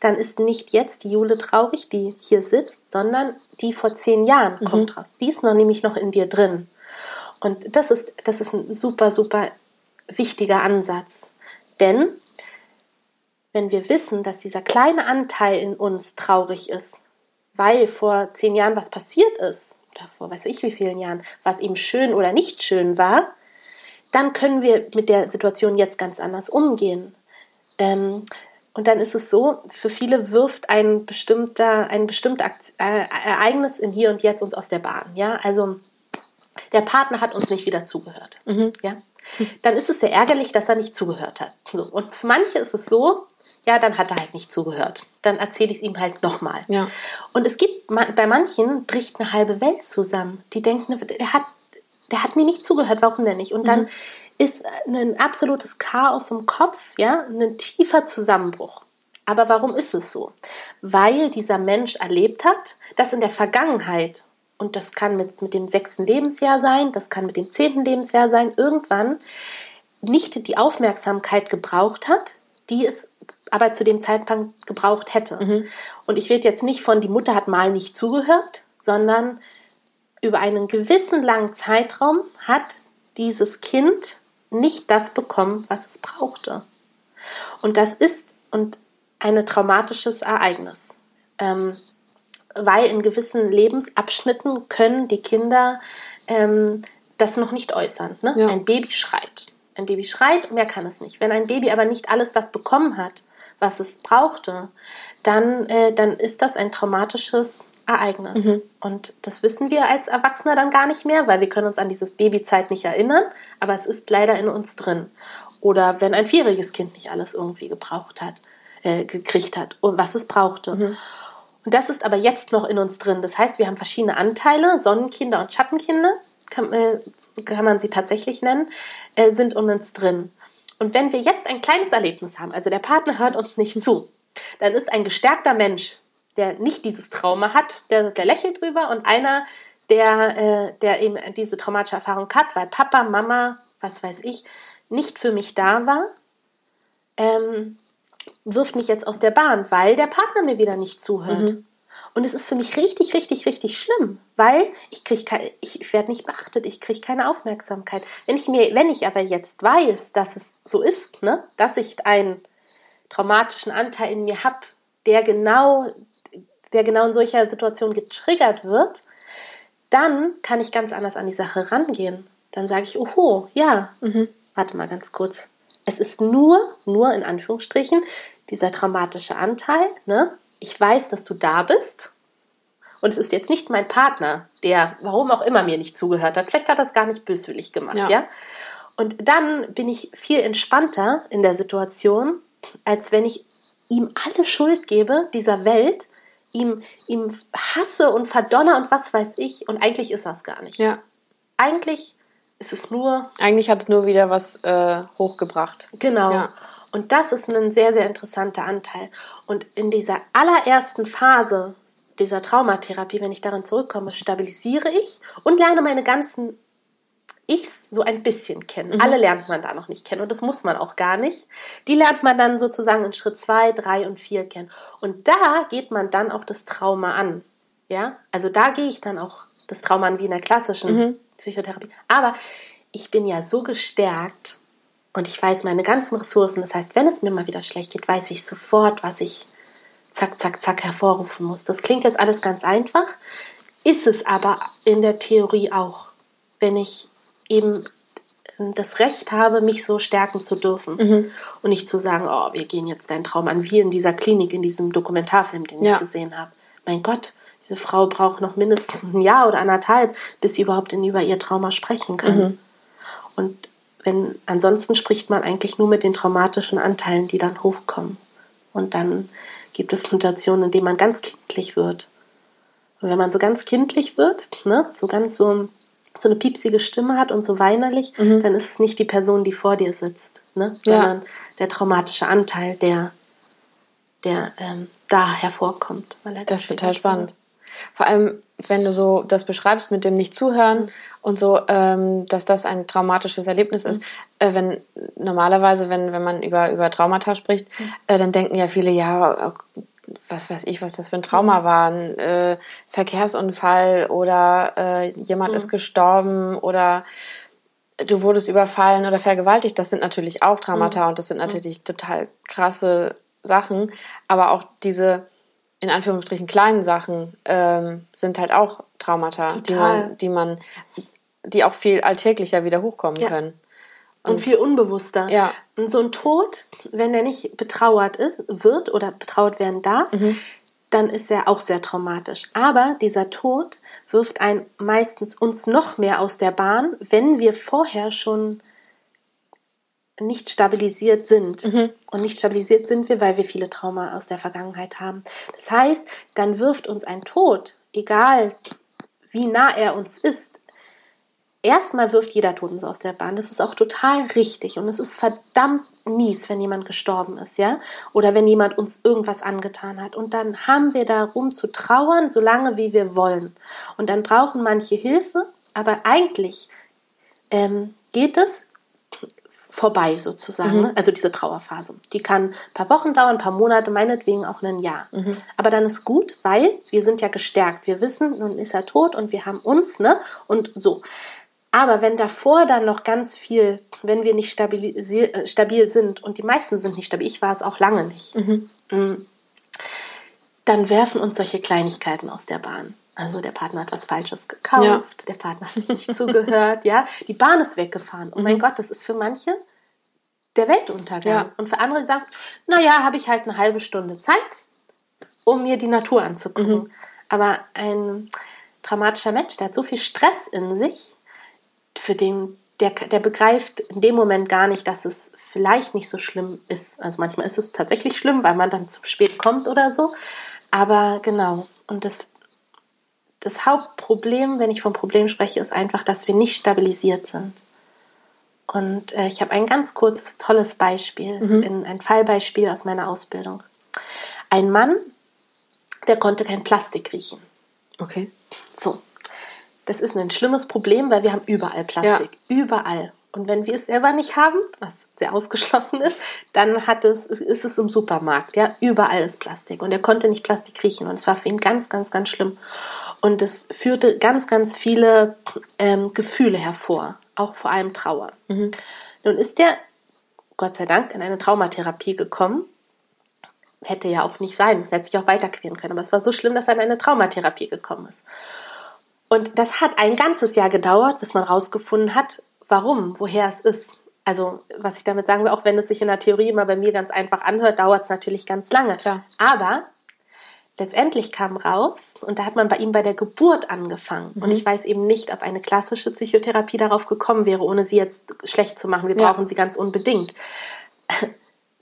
dann ist nicht jetzt die Jule traurig, die hier sitzt, sondern die vor zehn Jahren kommt raus. Die ist noch nämlich noch in dir drin. Und das ist, das ist ein super, super wichtiger Ansatz. Denn wenn wir wissen, dass dieser kleine Anteil in uns traurig ist, weil vor zehn Jahren was passiert ist, oder vor weiß ich wie vielen Jahren, was ihm schön oder nicht schön war, dann können wir mit der Situation jetzt ganz anders umgehen. Ähm, und dann ist es so, für viele wirft ein bestimmter, ein bestimmtes äh, Ereignis im Hier und Jetzt uns aus der Bahn. Ja, also der Partner hat uns nicht wieder zugehört. Ja, dann ist es sehr ärgerlich, dass er nicht zugehört hat. So. Und für manche ist es so, ja, dann hat er halt nicht zugehört. Dann erzähle ich es ihm halt nochmal. Ja. Und es gibt, bei manchen bricht eine halbe Welt zusammen. Die denken, er hat der hat mir nicht zugehört, warum denn nicht? Und dann mhm. Ist ein absolutes Chaos im Kopf, ja, ein tiefer Zusammenbruch. Aber warum ist es so? Weil dieser Mensch erlebt hat, dass in der Vergangenheit, und das kann mit, mit dem sechsten Lebensjahr sein, das kann mit dem zehnten Lebensjahr sein, irgendwann nicht die Aufmerksamkeit gebraucht hat, die es aber zu dem Zeitpunkt gebraucht hätte. Mhm. Und ich rede jetzt nicht von, die Mutter hat mal nicht zugehört, sondern über einen gewissen langen Zeitraum hat dieses Kind nicht das bekommen, was es brauchte. Und das ist und ein traumatisches Ereignis. Ähm, weil in gewissen Lebensabschnitten können die Kinder ähm, das noch nicht äußern. Ne? Ja. Ein Baby schreit. Ein Baby schreit, mehr kann es nicht. Wenn ein Baby aber nicht alles das bekommen hat, was es brauchte, dann, äh, dann ist das ein traumatisches Ereignis. Mhm. Und das wissen wir als Erwachsene dann gar nicht mehr, weil wir können uns an dieses Babyzeit nicht erinnern, aber es ist leider in uns drin. Oder wenn ein vierjähriges Kind nicht alles irgendwie gebraucht hat, äh, gekriegt hat und was es brauchte. Mhm. Und das ist aber jetzt noch in uns drin. Das heißt, wir haben verschiedene Anteile, Sonnenkinder und Schattenkinder, kann, äh, kann man sie tatsächlich nennen, äh, sind in uns drin. Und wenn wir jetzt ein kleines Erlebnis haben, also der Partner hört uns nicht zu, dann ist ein gestärkter Mensch, der nicht dieses Trauma hat, der, der lächelt drüber und einer, der, äh, der eben diese traumatische Erfahrung hat, weil Papa, Mama, was weiß ich, nicht für mich da war, ähm, wirft mich jetzt aus der Bahn, weil der Partner mir wieder nicht zuhört. Mhm. Und es ist für mich richtig, richtig, richtig schlimm, weil ich keine, ich werde nicht beachtet, ich kriege keine Aufmerksamkeit. Wenn ich mir, wenn ich aber jetzt weiß, dass es so ist, ne, dass ich einen traumatischen Anteil in mir habe, der genau, der genau in solcher Situation getriggert wird, dann kann ich ganz anders an die Sache rangehen. Dann sage ich, oho, ja, mhm. warte mal ganz kurz. Es ist nur, nur in Anführungsstrichen, dieser traumatische Anteil, ne? ich weiß, dass du da bist. Und es ist jetzt nicht mein Partner, der, warum auch immer, mir nicht zugehört hat. Vielleicht hat er es gar nicht böswillig gemacht, ja. ja? Und dann bin ich viel entspannter in der Situation, als wenn ich ihm alle Schuld gebe, dieser Welt, ihm, ihm hasse und verdonner und was weiß ich. Und eigentlich ist das gar nicht. Ja. Eigentlich ist es nur. Eigentlich hat es nur wieder was äh, hochgebracht. Genau. Ja. Und das ist ein sehr, sehr interessanter Anteil. Und in dieser allerersten Phase dieser Traumatherapie, wenn ich daran zurückkomme, stabilisiere ich und lerne meine ganzen Ichs so ein bisschen kennen. Mhm. Alle lernt man da noch nicht kennen und das muss man auch gar nicht. Die lernt man dann sozusagen in Schritt zwei, drei und vier kennen. Und da geht man dann auch das Trauma an. Ja, also da gehe ich dann auch das Trauma an wie in der klassischen mhm. Psychotherapie. Aber ich bin ja so gestärkt und ich weiß meine ganzen Ressourcen. Das heißt, wenn es mir mal wieder schlecht geht, weiß ich sofort, was ich zack, zack, zack hervorrufen muss. Das klingt jetzt alles ganz einfach, ist es aber in der Theorie auch, wenn ich eben das Recht habe, mich so stärken zu dürfen mhm. und nicht zu sagen, oh, wir gehen jetzt deinen Traum an, wie in dieser Klinik, in diesem Dokumentarfilm, den ja. ich gesehen habe. Mein Gott, diese Frau braucht noch mindestens ein Jahr oder anderthalb, bis sie überhaupt in, über ihr Trauma sprechen kann. Mhm. Und wenn, ansonsten spricht man eigentlich nur mit den traumatischen Anteilen, die dann hochkommen. Und dann gibt es Situationen, in denen man ganz kindlich wird. Und wenn man so ganz kindlich wird, ne, so ganz so, so eine piepsige Stimme hat und so weinerlich, mhm. dann ist es nicht die Person, die vor dir sitzt, ne, sondern ja. der traumatische Anteil, der, der ähm, da hervorkommt. das ist total spannend. Vor allem, wenn du so das beschreibst mit dem Nicht-Zuhören mhm. und so, ähm, dass das ein traumatisches Erlebnis ist. Mhm. Äh, wenn normalerweise, wenn, wenn man über, über Traumata spricht, mhm. äh, dann denken ja viele, ja, was weiß ich, was das für ein Trauma war, ein äh, Verkehrsunfall oder äh, jemand ist gestorben oder du wurdest überfallen oder vergewaltigt. Das sind natürlich auch Traumata und das sind natürlich total krasse Sachen, aber auch diese in Anführungsstrichen kleinen Sachen ähm, sind halt auch Traumata, die man, die man, die auch viel alltäglicher wieder hochkommen ja. können. Und, und, viel unbewusster. Ja. Und so ein Tod, wenn der nicht betrauert ist, wird oder betrauert werden darf, mhm. dann ist er auch sehr traumatisch. Aber dieser Tod wirft einen meistens uns noch mehr aus der Bahn, wenn wir vorher schon nicht stabilisiert sind. Mhm. Und nicht stabilisiert sind wir, weil wir viele Trauma aus der Vergangenheit haben. Das heißt, dann wirft uns ein Tod, egal wie nah er uns ist, erstmal wirft jeder Toten so aus der Bahn. Das ist auch total richtig und es ist verdammt mies, wenn jemand gestorben ist, ja? Oder wenn jemand uns irgendwas angetan hat. Und dann haben wir darum zu trauern, so lange wie wir wollen. Und dann brauchen manche Hilfe, aber eigentlich ähm, geht es vorbei sozusagen. Mhm. Also diese Trauerphase. Die kann ein paar Wochen dauern, ein paar Monate, meinetwegen auch ein Jahr. Mhm. Aber dann ist gut, weil wir sind ja gestärkt. Wir wissen, nun ist er tot und wir haben uns, ne? Und so. Aber wenn davor dann noch ganz viel, wenn wir nicht äh, stabil sind, und die meisten sind nicht stabil, ich war es auch lange nicht, mhm. Mm, dann werfen uns solche Kleinigkeiten aus der Bahn. Also der Partner hat was Falsches gekauft, ja. der Partner hat nicht zugehört, ja. Die Bahn ist weggefahren. Oh mein mhm. Gott, das ist für manche der Weltuntergang. Ja. Und für andere, sagen, naja, habe ich halt eine halbe Stunde Zeit, um mir die Natur anzugucken. Mhm. Aber ein dramatischer Mensch, der hat so viel Stress in sich, für den, der, der begreift in dem Moment gar nicht, dass es vielleicht nicht so schlimm ist. Also manchmal ist es tatsächlich schlimm, weil man dann zu spät kommt oder so. Aber genau. Und das, das Hauptproblem, wenn ich vom Problem spreche, ist einfach, dass wir nicht stabilisiert sind. Und äh, ich habe ein ganz kurzes, tolles Beispiel, mhm. in, ein Fallbeispiel aus meiner Ausbildung. Ein Mann, der konnte kein Plastik riechen. Okay. So. Das ist ein schlimmes Problem, weil wir haben überall Plastik. Ja. Überall. Und wenn wir es selber nicht haben, was sehr ausgeschlossen ist, dann hat es, ist es im Supermarkt. Ja, überall ist Plastik. Und er konnte nicht Plastik riechen. Und es war für ihn ganz, ganz, ganz schlimm. Und es führte ganz, ganz viele ähm, Gefühle hervor. Auch vor allem Trauer. Mhm. Nun ist er, Gott sei Dank, in eine Traumatherapie gekommen. Hätte ja auch nicht sein. Es hätte sich auch weiterqueren können. Aber es war so schlimm, dass er in eine Traumatherapie gekommen ist. Und das hat ein ganzes Jahr gedauert, bis man rausgefunden hat, warum, woher es ist. Also, was ich damit sagen will, auch wenn es sich in der Theorie immer bei mir ganz einfach anhört, dauert es natürlich ganz lange. Klar. Aber letztendlich kam raus, und da hat man bei ihm bei der Geburt angefangen. Mhm. Und ich weiß eben nicht, ob eine klassische Psychotherapie darauf gekommen wäre, ohne sie jetzt schlecht zu machen. Wir ja. brauchen sie ganz unbedingt. [laughs]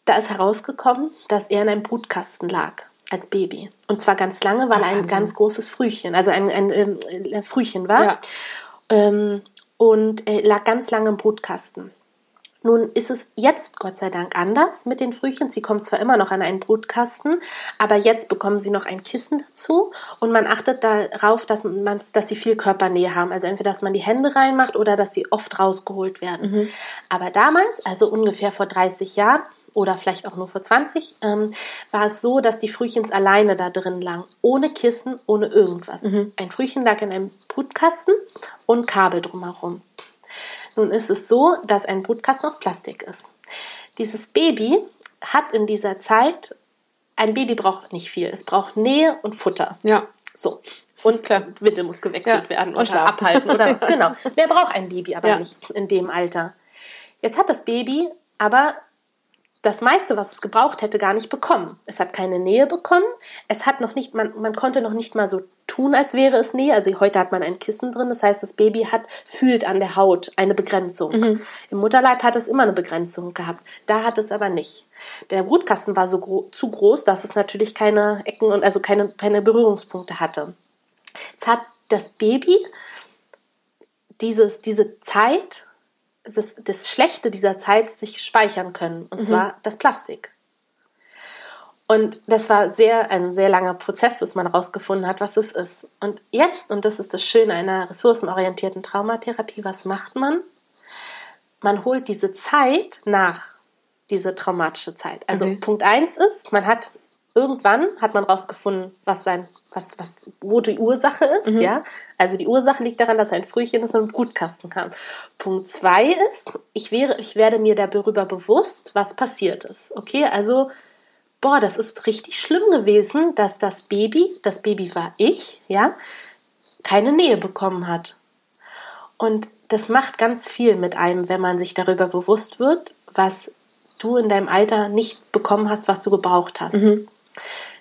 Da ist herausgekommen, dass er in einem Brutkasten lag als Baby. Und zwar ganz lange, weil er ein ganz großes Frühchen, also ein, ein, ein, ein äh, Frühchen war. Ja. Ähm, und äh, lag ganz lange im Brutkasten. Nun ist es jetzt Gott sei Dank anders mit den Frühchen. Sie kommen zwar immer noch an einen Brutkasten, aber jetzt bekommen sie noch ein Kissen dazu und man achtet darauf, dass, man, dass sie viel Körpernähe haben. Also entweder, dass man die Hände reinmacht oder dass sie oft rausgeholt werden. Mhm. Aber damals, also ungefähr vor 30 Jahren, oder vielleicht auch nur vor 20, ähm, war es so, dass die Frühchens alleine da drin lagen, ohne Kissen, ohne irgendwas. Mhm. Ein Frühchen lag in einem Brutkasten und Kabel drumherum. Nun ist es so, dass ein Brutkasten aus Plastik ist. Dieses Baby hat in dieser Zeit, ein Baby braucht nicht viel, es braucht Nähe und Futter. Ja. So. Und Klar. Windel muss gewechselt ja. werden und abhalten oder was. [laughs] Genau. Wer braucht ein Baby aber ja. nicht in dem Alter? Jetzt hat das Baby aber das meiste, was es gebraucht hätte, gar nicht bekommen. Es hat keine Nähe bekommen. Es hat noch nicht, man, man konnte noch nicht mal so tun, als wäre es Nähe. Also heute hat man ein Kissen drin. Das heißt, das Baby hat, fühlt an der Haut eine Begrenzung. Mhm. Im Mutterleib hat es immer eine Begrenzung gehabt. Da hat es aber nicht. Der Brutkasten war so gro zu groß, dass es natürlich keine Ecken und also keine, keine Berührungspunkte hatte. Jetzt hat das Baby dieses, diese Zeit das, das Schlechte dieser Zeit sich speichern können, und mhm. zwar das Plastik. Und das war sehr, ein sehr langer Prozess, bis man herausgefunden hat, was es ist. Und jetzt, und das ist das Schöne einer ressourcenorientierten Traumatherapie, was macht man? Man holt diese Zeit nach, diese traumatische Zeit. Also okay. Punkt eins ist, man hat irgendwann hat man rausgefunden, was sein, was, was, wo die Ursache ist, mhm. ja. Also die Ursache liegt daran, dass ein Frühchen aus einem Brutkasten kam. Punkt zwei ist, ich wäre, ich werde mir darüber bewusst, was passiert ist. Okay, also, boah, das ist richtig schlimm gewesen, dass das Baby, das Baby war ich, ja, keine Nähe bekommen hat. Und das macht ganz viel mit einem, wenn man sich darüber bewusst wird, was du in deinem Alter nicht bekommen hast, was du gebraucht hast. Mhm.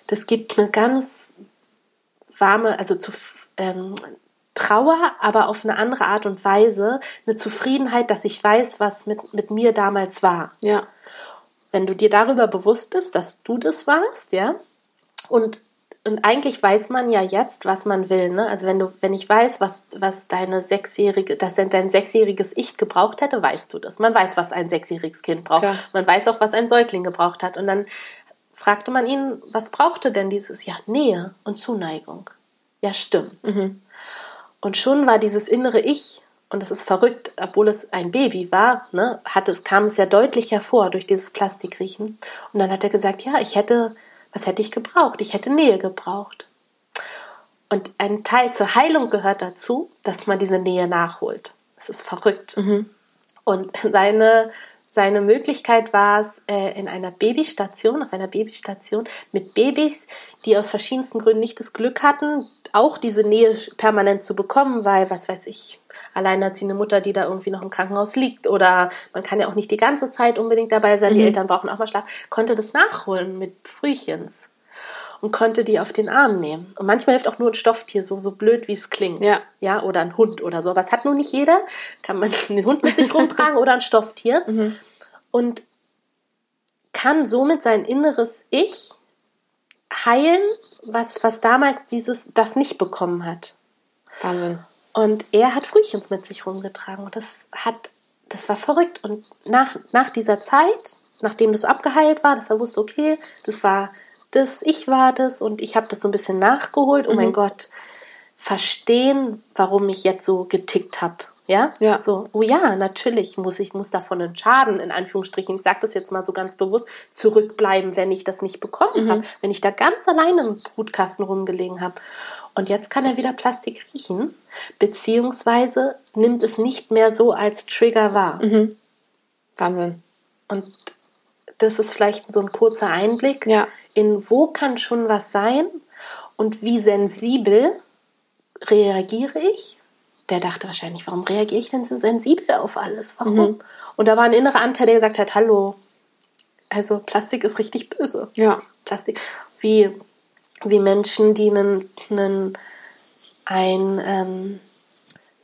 Das gibt eine ganz warme, also zu ähm, Trauer, aber auf eine andere Art und Weise, eine Zufriedenheit, dass ich weiß, was mit, mit mir damals war. Ja. Wenn du dir darüber bewusst bist, dass du das warst, ja, und und eigentlich weiß man ja jetzt, was man will. Ne? Also wenn du, wenn ich weiß, was, was deine sechsjährige, das dein sechsjähriges Ich gebraucht hätte, weißt du das. Man weiß, was ein sechsjähriges Kind braucht. Klar. Man weiß auch, was ein Säugling gebraucht hat. Und dann fragte man ihn, was brauchte denn dieses Jahr? Nähe und Zuneigung. Ja, stimmt. Mhm. Und schon war dieses innere Ich, und das ist verrückt, obwohl es ein Baby war, ne, hat es, kam es ja deutlich hervor durch dieses Plastikriechen. Und dann hat er gesagt, ja, ich hätte was hätte ich gebraucht? Ich hätte Nähe gebraucht. Und ein Teil zur Heilung gehört dazu, dass man diese Nähe nachholt. Das ist verrückt. Mhm. Und [laughs] seine, seine Möglichkeit war es, äh, in einer Babystation, auf einer Babystation mit Babys, die aus verschiedensten Gründen nicht das Glück hatten, auch diese Nähe permanent zu bekommen, weil, was weiß ich, alleinerziehende Mutter, die da irgendwie noch im Krankenhaus liegt oder man kann ja auch nicht die ganze Zeit unbedingt dabei sein, mhm. die Eltern brauchen auch mal Schlaf, konnte das nachholen mit Frühchens und konnte die auf den Arm nehmen. Und manchmal hilft auch nur ein Stofftier, so, so blöd wie es klingt. Ja. ja. Oder ein Hund oder so. Was hat nur nicht jeder. Kann man [laughs] den Hund mit sich rumtragen oder ein Stofftier. [laughs] Mhm. Und kann somit sein inneres Ich heilen, was, was damals dieses, das nicht bekommen hat. Wahnsinn. Und er hat Frühchens mit sich rumgetragen und das hat, das war verrückt. Und nach, nach dieser Zeit, nachdem das so abgeheilt war, dass er wusste, okay, das war das, ich war das und ich habe das so ein bisschen nachgeholt. Oh mhm. mein Gott, verstehen, warum ich jetzt so getickt habe ja? ja. So, oh ja, natürlich muss ich muss davon einen Schaden, in Anführungsstrichen, ich sage das jetzt mal so ganz bewusst, zurückbleiben, wenn ich das nicht bekommen mhm. habe, wenn ich da ganz alleine im Brutkasten rumgelegen habe. Und jetzt kann er wieder Plastik riechen, beziehungsweise nimmt es nicht mehr so als Trigger wahr. Mhm. Wahnsinn. Und das ist vielleicht so ein kurzer Einblick ja. In wo kann schon was sein und wie sensibel reagiere ich der dachte wahrscheinlich, warum reagiere ich denn so sensibel auf alles? Warum? Mhm. Und da war ein innerer Anteil, der gesagt hat, hallo, also Plastik ist richtig böse. Ja. Plastik. Wie, wie Menschen, die einen, einen, ein, ähm,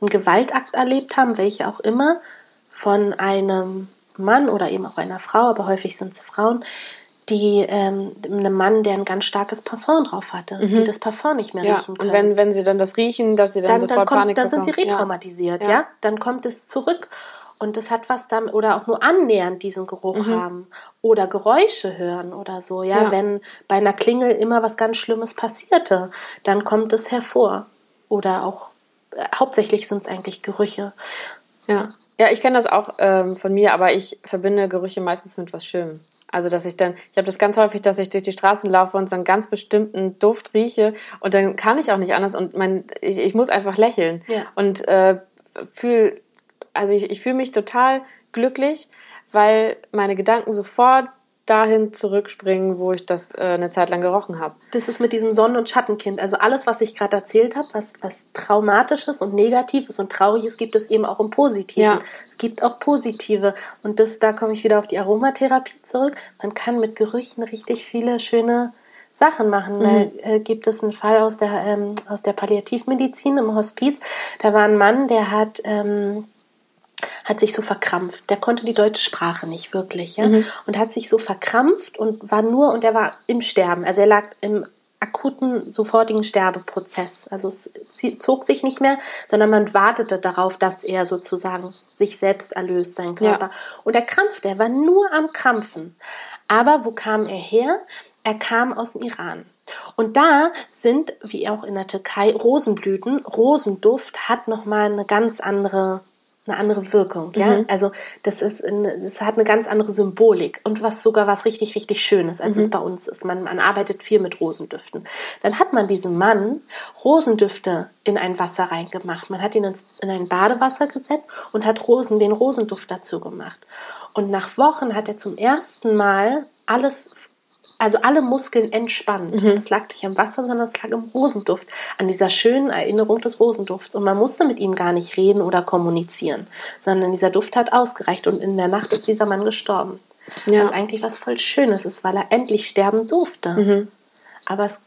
einen Gewaltakt erlebt haben, welche auch immer, von einem Mann oder eben auch einer Frau, aber häufig sind es Frauen, die ähm, einem Mann, der ein ganz starkes Parfum drauf hatte, mhm. die das Parfum nicht mehr ja. riechen können. Und wenn, wenn sie dann das riechen, dass sie dann, dann sofort dann kommt, Panik Dann sind sie retraumatisiert, ja. ja. Dann kommt es zurück und das hat was damit, oder auch nur annähernd diesen Geruch mhm. haben oder Geräusche hören oder so, ja? ja. Wenn bei einer Klingel immer was ganz Schlimmes passierte, dann kommt es hervor. Oder auch, äh, hauptsächlich sind es eigentlich Gerüche. Ja. Ja, ich kenne das auch ähm, von mir, aber ich verbinde Gerüche meistens mit was Schönem. Also, dass ich dann, ich habe das ganz häufig, dass ich durch die Straßen laufe und so einen ganz bestimmten Duft rieche und dann kann ich auch nicht anders und mein, ich, ich muss einfach lächeln ja. und äh, fühle, also ich, ich fühle mich total glücklich, weil meine Gedanken sofort dahin zurückspringen, wo ich das äh, eine Zeit lang gerochen habe. Das ist mit diesem Sonnen- und Schattenkind. Also alles, was ich gerade erzählt habe, was, was Traumatisches und Negatives und Trauriges gibt es eben auch im Positiven. Ja. Es gibt auch Positive. Und das, da komme ich wieder auf die Aromatherapie zurück. Man kann mit Gerüchen richtig viele schöne Sachen machen. Mhm. Da äh, gibt es einen Fall aus der, ähm, aus der Palliativmedizin im Hospiz. Da war ein Mann, der hat... Ähm, hat sich so verkrampft. Der konnte die deutsche Sprache nicht wirklich, ja, mhm. und hat sich so verkrampft und war nur und er war im Sterben. Also er lag im akuten, sofortigen Sterbeprozess. Also es zog sich nicht mehr, sondern man wartete darauf, dass er sozusagen sich selbst erlöst, sein Körper. Ja. Und er krampfte, er war nur am Krampfen. Aber wo kam er her? Er kam aus dem Iran. Und da sind, wie auch in der Türkei, Rosenblüten. Rosenduft hat nochmal eine ganz andere eine andere Wirkung, ja. Mhm. Also das ist, das hat eine ganz andere Symbolik und was sogar was richtig, richtig Schönes, als mhm. es bei uns ist. Man, man arbeitet viel mit Rosendüften. Dann hat man diesem Mann Rosendüfte in ein Wasser reingemacht. Man hat ihn ins, in ein Badewasser gesetzt und hat Rosen, den Rosenduft dazu gemacht. Und nach Wochen hat er zum ersten Mal alles also alle Muskeln entspannt. Mhm. Das lag nicht am Wasser, sondern es lag im Rosenduft, an dieser schönen Erinnerung des Rosendufts. Und man musste mit ihm gar nicht reden oder kommunizieren, sondern dieser Duft hat ausgereicht. Und in der Nacht ist dieser Mann gestorben. Ja. Was eigentlich was voll Schönes ist, weil er endlich sterben durfte. Mhm. Aber es,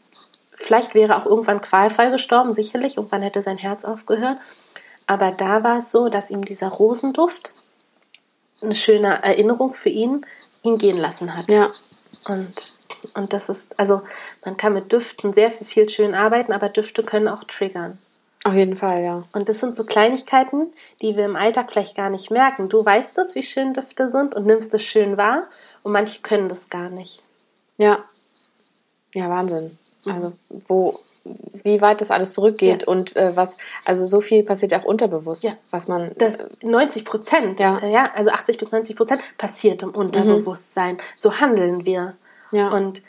vielleicht wäre auch irgendwann qualvoll gestorben, sicherlich. Irgendwann hätte sein Herz aufgehört. Aber da war es so, dass ihm dieser Rosenduft eine schöne Erinnerung für ihn ihn gehen lassen hat. Ja. Und Und das ist, also man kann mit Düften sehr viel, viel schön arbeiten, aber Düfte können auch triggern. Auf jeden Fall, ja. Und das sind so Kleinigkeiten, die wir im Alltag vielleicht gar nicht merken. Du weißt es, wie schön Düfte sind und nimmst es schön wahr und manche können das gar nicht. Ja. Ja, Wahnsinn. Also, wo, wie weit das alles zurückgeht ja. und äh, was, also so viel passiert auch unterbewusst, ja. was man. Das 90 Prozent, ja. ja, also 80 bis 90 Prozent passiert im Unterbewusstsein. Mhm. So handeln wir. Ja. Und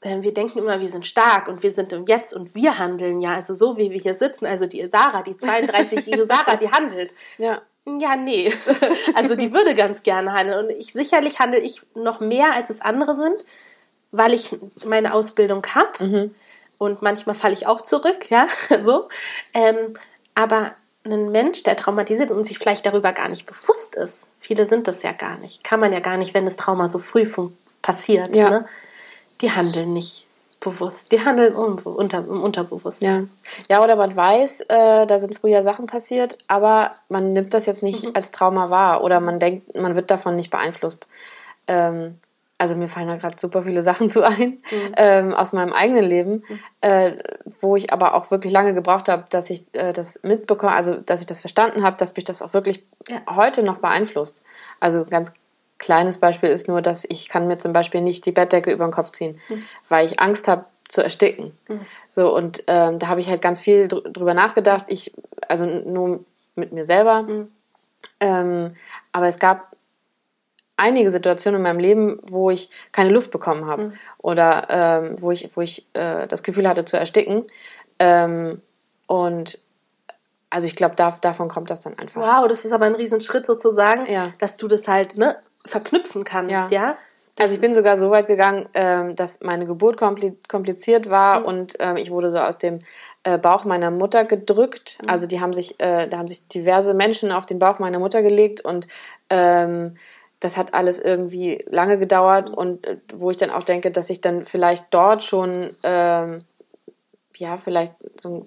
äh, wir denken immer, wir sind stark und wir sind im Jetzt und wir handeln ja. Also so wie wir hier sitzen, also die Sarah, die 32-jährige [laughs] Sarah, die handelt. Ja. Ja, nee. [laughs] Also die würde ganz gerne handeln. Und ich sicherlich handle ich noch mehr, als es andere sind, weil ich meine Ausbildung habe. Mhm. Und manchmal falle ich auch zurück, ja, [laughs] so. Ähm, aber ein Mensch, der traumatisiert und sich vielleicht darüber gar nicht bewusst ist, viele sind das ja gar nicht, kann man ja gar nicht, wenn das Trauma so früh passiert, ja. ne? die handeln nicht bewusst, die handeln unter, im Unterbewusstsein. Ja. ja, oder man weiß, äh, da sind früher Sachen passiert, aber man nimmt das jetzt nicht mhm. als Trauma wahr oder man denkt, man wird davon nicht beeinflusst. Ähm, also mir fallen da gerade super viele Sachen zu ein mhm. ähm, aus meinem eigenen Leben, mhm. äh, wo ich aber auch wirklich lange gebraucht habe, dass ich äh, das mitbekomme, also dass ich das verstanden habe, dass mich das auch wirklich ja. heute noch beeinflusst. Also ganz kleines Beispiel ist nur, dass ich kann mir zum Beispiel nicht die Bettdecke über den Kopf ziehen, mhm. weil ich Angst habe zu ersticken. Mhm. So und ähm, da habe ich halt ganz viel dr drüber nachgedacht. Ich also nur mit mir selber. Mhm. Ähm, aber es gab einige Situationen in meinem Leben, wo ich keine Luft bekommen habe mhm. oder ähm, wo ich, wo ich äh, das Gefühl hatte zu ersticken. Ähm, und also ich glaube, da, davon kommt das dann einfach. Wow, das ist aber ein Riesenschritt sozusagen, ja. dass du das halt ne, verknüpfen kannst, ja. ja? Also ich bin sogar so weit gegangen, ähm, dass meine Geburt kompliziert war mhm. und ähm, ich wurde so aus dem äh, Bauch meiner Mutter gedrückt. Mhm. Also die haben sich, äh, da haben sich diverse Menschen auf den Bauch meiner Mutter gelegt und ähm, das hat alles irgendwie lange gedauert und äh, wo ich dann auch denke, dass ich dann vielleicht dort schon ja vielleicht so ein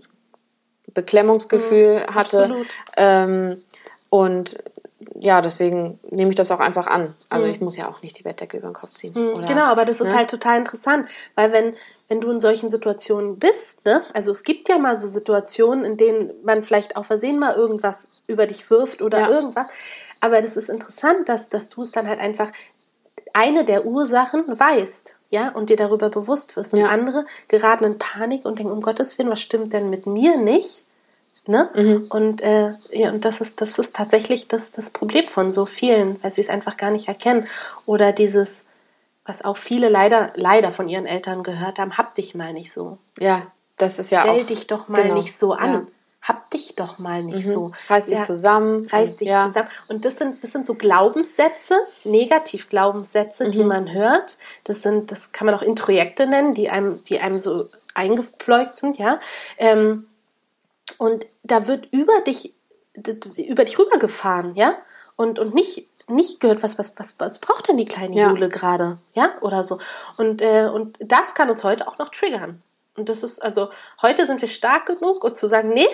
Beklemmungsgefühl mhm, hatte und ja, deswegen nehme ich das auch einfach an. Also mhm. ich muss ja auch nicht die Bettdecke über den Kopf ziehen. Mhm, oder, genau, aber das ist ne? halt total interessant, weil wenn, wenn du in solchen Situationen bist, ne, also es gibt ja mal so Situationen, in denen man vielleicht auch versehen mal irgendwas über dich wirft oder ja. irgendwas, aber das ist interessant, dass, dass du es dann halt einfach eine der Ursachen weißt, ja, und dir darüber bewusst wirst. Und ja. andere geraten in Panik und denken, um Gottes Willen, was stimmt denn mit mir nicht? Ne? Mhm. Und, äh, ja, und das ist, das ist tatsächlich das, das Problem von so vielen, weil sie es einfach gar nicht erkennen. Oder dieses, was auch viele leider, leider von ihren Eltern gehört haben, hab dich mal nicht so. Ja, das ist ja Stell auch, dich doch mal genau. nicht so an. Ja. Hab dich doch mal nicht mhm. so. Reiß dich ja, zusammen. Reiß dich ja. zusammen. Und das sind, das sind so Glaubenssätze, Negativ-Glaubenssätze, mhm. die man hört. Das sind, das kann man auch Introjekte nennen, die einem, die einem so eingepfleugt sind, ja. Ähm, und da wird über dich, über dich rübergefahren, ja? Und, und nicht, nicht gehört, was, was, was, was braucht denn die kleine ja. Jule gerade, ja? Oder so. Und, äh, und das kann uns heute auch noch triggern. Und das ist, also, heute sind wir stark genug, um zu sagen, nee,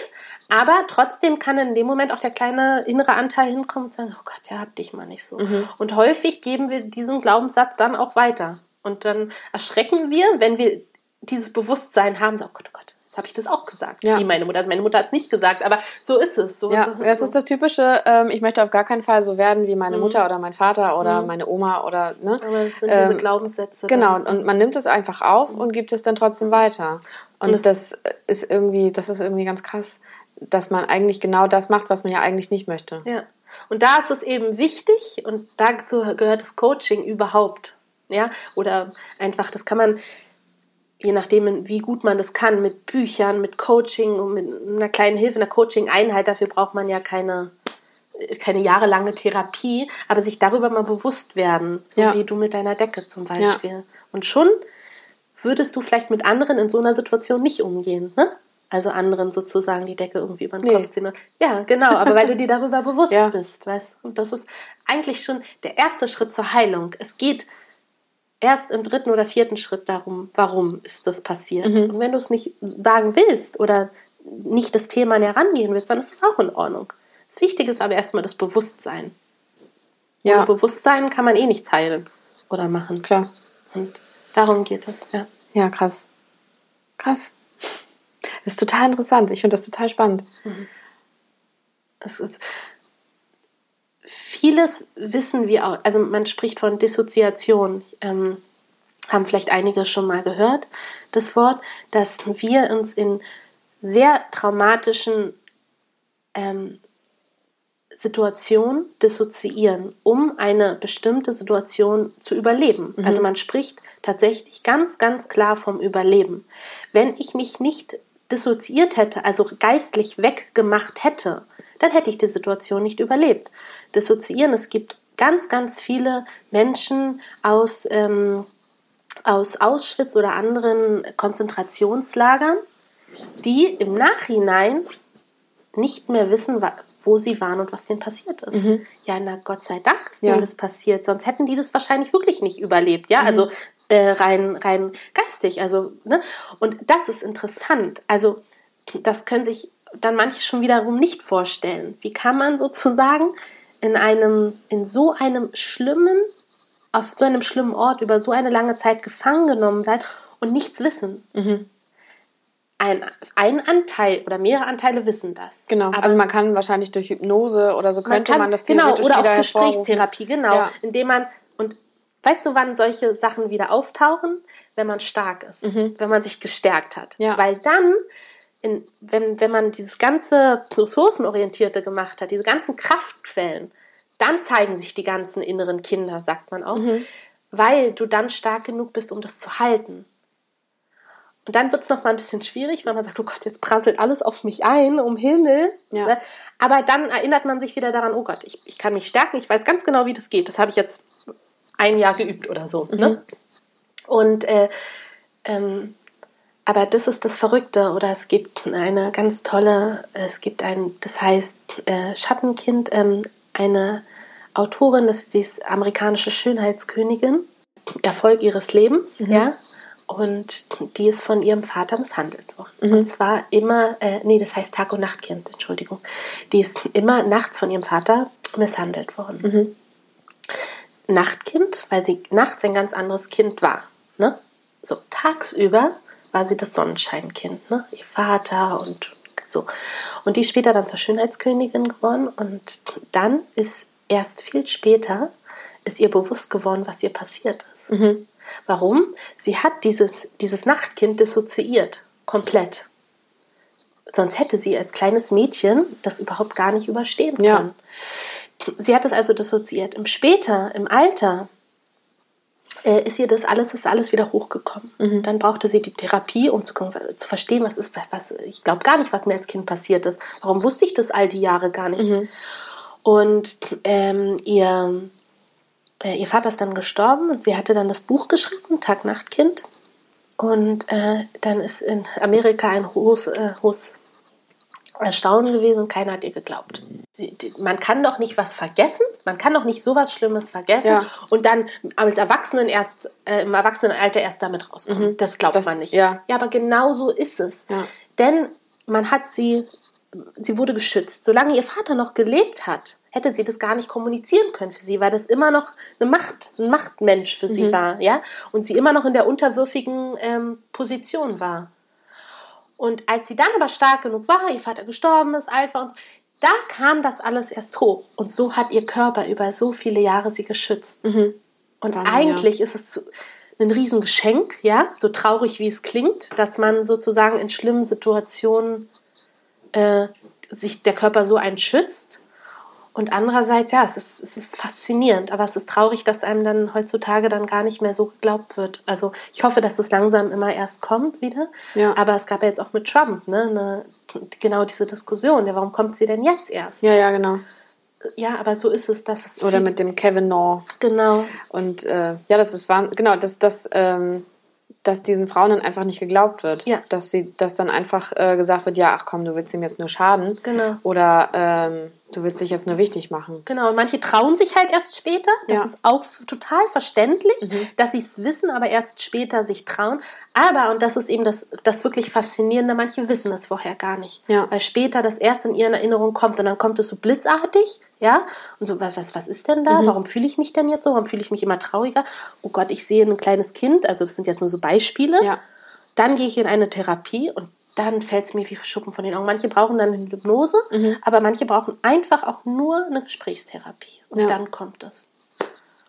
aber trotzdem kann in dem Moment auch der kleine innere Anteil hinkommen und sagen, oh Gott, ja, hab dich mal nicht so. Mhm. Und häufig geben wir diesen Glaubenssatz dann auch weiter. Und dann erschrecken wir, wenn wir dieses Bewusstsein haben, so, oh Gott, oh Gott, habe ich das auch gesagt. Ja. Wie meine Mutter. Also meine Mutter hat es nicht gesagt, aber so ist es. So ja, das ist das Typische. Ähm, ich möchte auf gar keinen Fall so werden wie meine mhm. Mutter oder mein Vater oder mhm. meine Oma oder ne. Aber das sind diese ähm, Glaubenssätze. Genau. Dann. Und man nimmt es einfach auf mhm. und gibt es dann trotzdem weiter. Und, und das ist irgendwie, das ist irgendwie ganz krass, dass man eigentlich genau das macht, was man ja eigentlich nicht möchte. Ja. Und da ist es eben wichtig und dazu gehört das Coaching überhaupt. Ja, oder einfach, das kann man je nachdem, wie gut man das kann, mit Büchern, mit Coaching und mit einer kleinen Hilfe, einer Coaching-Einheit, dafür braucht man ja keine, keine jahrelange Therapie, aber sich darüber mal bewusst werden, so ja. wie du mit deiner Decke zum Beispiel. Ja. Und schon würdest du vielleicht mit anderen in so einer Situation nicht umgehen, ne? Also anderen sozusagen die Decke irgendwie über den nee. Kopf ziehen. Ja, genau, aber weil du dir darüber [laughs] bewusst ja. bist, weißt Und das ist eigentlich schon der erste Schritt zur Heilung. Es geht erst im dritten oder vierten Schritt darum, warum ist das passiert. Mhm. Und wenn du es nicht sagen willst oder nicht das Thema näher rangehen willst, dann ist es auch in Ordnung. Das Wichtige ist aber erstmal das Bewusstsein. Ja. Ohne Bewusstsein kann man eh nichts heilen oder machen. Klar. Und Darum geht es, ja. Ja, krass. Krass. Das ist total interessant. Ich finde das total spannend. Es ist vieles wissen wir auch. Also man spricht von Dissoziation. Ähm, haben vielleicht einige schon mal gehört, das Wort, dass wir uns in sehr traumatischen ähm, Situationen dissoziieren, um eine bestimmte Situation zu überleben. Mhm. Also man spricht tatsächlich ganz, ganz klar vom Überleben. Wenn ich mich nicht dissoziiert hätte, also geistlich weggemacht hätte, dann hätte ich die Situation nicht überlebt. Dissoziieren, es gibt ganz, ganz viele Menschen aus, ähm, aus Auschwitz oder anderen Konzentrationslagern, die im Nachhinein nicht mehr wissen, wo sie waren und was denen passiert ist. Ja, na Gott sei Dank ist Ja. denen das passiert, sonst hätten die das wahrscheinlich wirklich nicht überlebt. Ja, also äh, rein, rein geistig. Also, ne? Und das ist interessant. Also, das können sich dann manche schon wiederum nicht vorstellen. Wie kann man sozusagen in einem, in so einem schlimmen, auf so einem schlimmen Ort über so eine lange Zeit gefangen genommen sein und nichts wissen? Ein, ein Anteil oder mehrere Anteile wissen das. Genau. Aber also man kann wahrscheinlich durch Hypnose oder so könnte man, kann- das genau oder auch. Gesprächstherapie genau Ja. indem man und weißt du wann solche Sachen wieder auftauchen wenn man stark ist wenn man sich gestärkt hat Mhm. Ja. weil dann in, wenn, wenn man dieses ganze ressourcenorientierte gemacht hat diese ganzen Kraftquellen dann zeigen sich die ganzen inneren Kinder sagt man auch Mhm. weil du dann stark genug bist um das zu halten und dann wird es nochmal ein bisschen schwierig, weil man sagt, oh Gott, jetzt prasselt alles auf mich ein, um Himmel. Ja. Ne? Aber dann erinnert man sich wieder daran, oh Gott, ich, ich kann mich stärken, ich weiß ganz genau, wie das geht. Das habe ich jetzt ein Jahr geübt oder so. Ne? Und äh, ähm, aber das ist das Verrückte. Oder es gibt eine ganz tolle, es gibt ein, das heißt äh, Schattenkind, ähm, eine Autorin, das ist die amerikanische Schönheitskönigin, Erfolg ihres Lebens, ja. Und die ist von ihrem Vater misshandelt worden. Und zwar immer, äh, nee, das heißt Tag- und Nachtkind, Entschuldigung. Die ist immer nachts von ihrem Vater misshandelt worden. Nachtkind, weil sie nachts ein ganz anderes Kind war. Ne? So, tagsüber sie das Sonnenscheinkind, ne? ihr Vater und so. Und die ist später dann zur Schönheitskönigin geworden und dann ist erst viel später ist ihr bewusst geworden, was ihr passiert ist. Warum? Sie hat dieses, dieses Nachtkind dissoziiert, komplett. Sonst hätte sie als kleines Mädchen das überhaupt gar nicht überstehen Ja. können. Sie hat es also dissoziiert. Im später, im Alter, ist ihr das alles, ist alles wieder hochgekommen. Dann brauchte sie die Therapie, um zu, zu verstehen, was ist, was, ich glaube gar nicht, was mir als Kind passiert ist. Warum wusste ich das all die Jahre gar nicht? Und ähm, ihr, äh, ihr Vater ist dann gestorben und sie hatte dann das Buch geschrieben, Tag-Nacht-Kind. Und äh, dann ist in Amerika ein hohes, äh, hohes Erstaunen gewesen und keiner hat ihr geglaubt. Man kann doch nicht was vergessen, man kann doch nicht sowas Schlimmes vergessen Ja. und dann als Erwachsenen erst, äh, im Erwachsenenalter erst damit rauskommen. Das glaubt Das- man nicht. ja. ja, aber genau so ist es. Ja. Denn man hat sie, sie wurde geschützt. Solange ihr Vater noch gelebt hat, hätte sie das gar nicht kommunizieren können für sie, weil das immer noch eine Macht, ein Machtmensch für sie war, ja, und sie immer noch in der unterwürfigen ähm, Position war. Und als sie dann aber stark genug war, ihr Vater gestorben ist, alt war und so, da kam das alles erst hoch. Und so hat ihr Körper über so viele Jahre sie geschützt. Und Wahnsinn, eigentlich ist es ein Riesengeschenk, ja, so traurig wie es klingt, dass man sozusagen in schlimmen Situationen äh, sich der Körper so einen schützt. Und andererseits, ja, es ist, es ist faszinierend, aber es ist traurig, dass einem dann heutzutage dann gar nicht mehr so geglaubt wird. Also ich hoffe, dass es langsam immer erst kommt wieder. Ja. Aber es gab ja jetzt auch mit Trump, ne, eine, genau diese Diskussion. Ja, warum kommt sie denn jetzt erst? Ja, ja, genau. Ja, aber so ist es, dass es Oder mit dem Kevin Naw. genau. Und äh, ja, das ist wahr, genau, dass, dass, ähm, dass diesen Frauen dann einfach nicht geglaubt wird. Ja. Dass sie, dass dann einfach äh, gesagt wird, ja, ach komm, du willst ihm jetzt nur schaden. Genau. Oder ähm, du willst dich jetzt nur wichtig machen. Genau, und manche trauen sich halt erst später. Das Ja. ist auch total verständlich, dass sie es wissen, aber erst später sich trauen. Aber, und das ist eben das, das wirklich Faszinierende, manche wissen es vorher gar nicht. Ja. Weil später das erst in ihren Erinnerungen kommt und dann kommt es so blitzartig, Ja, und so, was, was ist denn da? Mhm. Warum fühle ich mich denn jetzt so? Warum fühle ich mich immer trauriger? Oh Gott, ich sehe ein kleines Kind, also das sind jetzt nur so Beispiele. Ja. Dann gehe ich in eine Therapie und dann fällt es mir wie Schuppen von den Augen. Manche brauchen dann eine Hypnose, Mhm. aber manche brauchen einfach auch nur eine Gesprächstherapie. Und Ja. dann kommt es.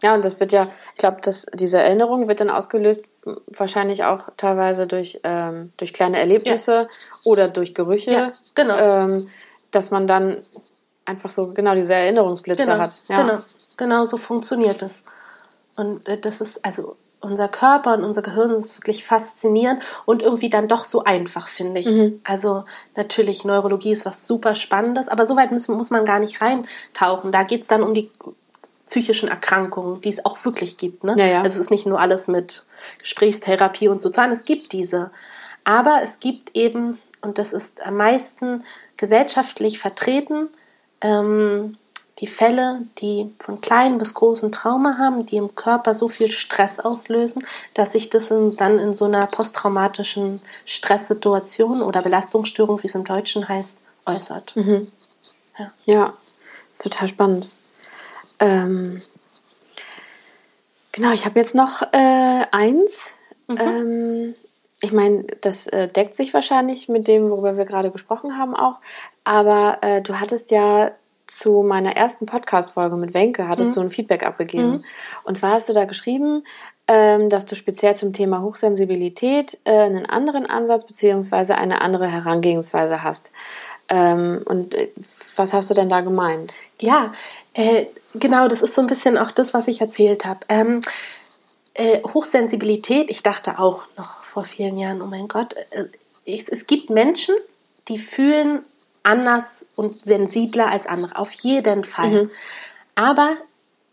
Ja, und das wird ja, ich glaube, dass diese Erinnerung wird dann ausgelöst, wahrscheinlich auch teilweise durch, ähm, durch kleine Erlebnisse oder durch Gerüche. Ja, genau. Ähm, dass man dann einfach so genau diese Erinnerungsblitze Genau, hat. Ja. genau, genau so funktioniert es. Und äh, das ist, also unser Körper und unser Gehirn ist wirklich faszinierend und irgendwie dann doch so einfach, finde ich. Mhm. Also natürlich, Neurologie ist was super Spannendes, aber so weit müssen, muss man gar nicht reintauchen. Da geht es dann um die psychischen Erkrankungen, die es auch wirklich gibt. Ne? Ja, ja. Also es ist nicht nur alles mit Gesprächstherapie und Sozialen, es gibt diese. Aber es gibt eben, und das ist am meisten gesellschaftlich vertreten, ähm, die Fälle, die von kleinen bis großen Trauma haben, die im Körper so viel Stress auslösen, dass sich das in, dann in so einer posttraumatischen Stresssituation oder Belastungsstörung, wie es im Deutschen heißt, äußert. Ja, ist total spannend. Ähm, genau, ich habe jetzt noch äh, eins. Ähm, ich meine, das äh, deckt sich wahrscheinlich mit dem, worüber wir gerade gesprochen haben auch. Aber äh, du hattest ja zu meiner ersten Podcast-Folge mit Wenke, hattest du ein Feedback abgegeben. Und zwar hast du da geschrieben, ähm, dass du speziell zum Thema Hochsensibilität äh, einen anderen Ansatz beziehungsweise eine andere Herangehensweise hast. Ähm, und äh, was hast du denn da gemeint? Ja, äh, genau, das ist so ein bisschen auch das, was ich erzählt habe. Ähm, äh, Hochsensibilität, ich dachte auch noch vor vielen Jahren, oh mein Gott, äh, ich, es gibt Menschen, die fühlen anders und sensibler als andere, auf jeden Fall. Aber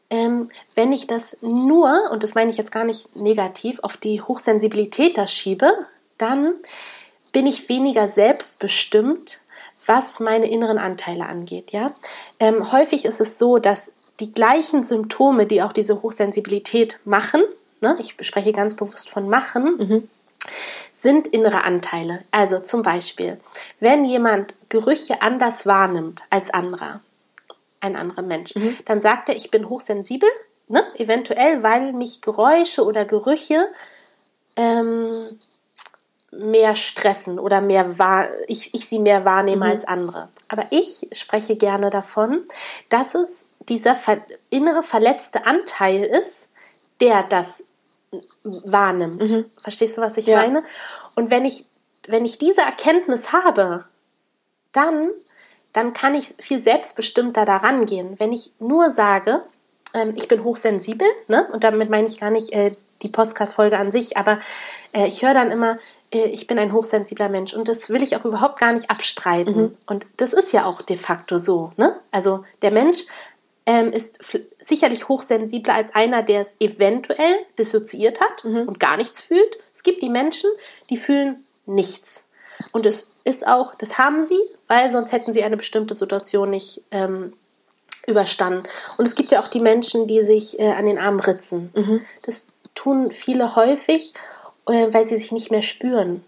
ähm, wenn ich das nur, und das meine ich jetzt gar nicht negativ, auf die Hochsensibilität das schiebe, dann bin ich weniger selbstbestimmt, was meine inneren Anteile angeht. Ja? Ähm, häufig ist es so, dass die gleichen Symptome, die auch diese Hochsensibilität machen, ne, ich spreche ganz bewusst von machen, sind innere Anteile. Also zum Beispiel, wenn jemand Gerüche anders wahrnimmt als anderer, ein anderer Mensch, dann sagt er, ich bin hochsensibel, ne? eventuell, weil mich Geräusche oder Gerüche ähm, mehr stressen oder mehr wahr, ich, ich sie mehr wahrnehme als andere. Aber ich spreche gerne davon, dass es dieser ver innere verletzte Anteil ist, der das wahrnimmt. Verstehst du, was ich Ja. meine? Und wenn ich, wenn ich diese Erkenntnis habe, dann, dann kann ich viel selbstbestimmter daran gehen. Wenn ich nur sage, ähm, ich bin hochsensibel, ne? und damit meine ich gar nicht äh, die Podcast-Folge an sich, aber äh, ich höre dann immer, äh, ich bin ein hochsensibler Mensch und das will ich auch überhaupt gar nicht abstreiten. Und das ist ja auch de facto so. Ne? Also der Mensch ähm, ist sicherlich hochsensibler als einer, der es eventuell dissoziiert hat und gar nichts fühlt. Es gibt die Menschen, die fühlen nichts. Und es ist auch, das haben sie, weil sonst hätten sie eine bestimmte Situation nicht ähm, überstanden. Und es gibt ja auch die Menschen, die sich äh, an den Arm ritzen. Das tun viele häufig, äh, weil sie sich nicht mehr spüren.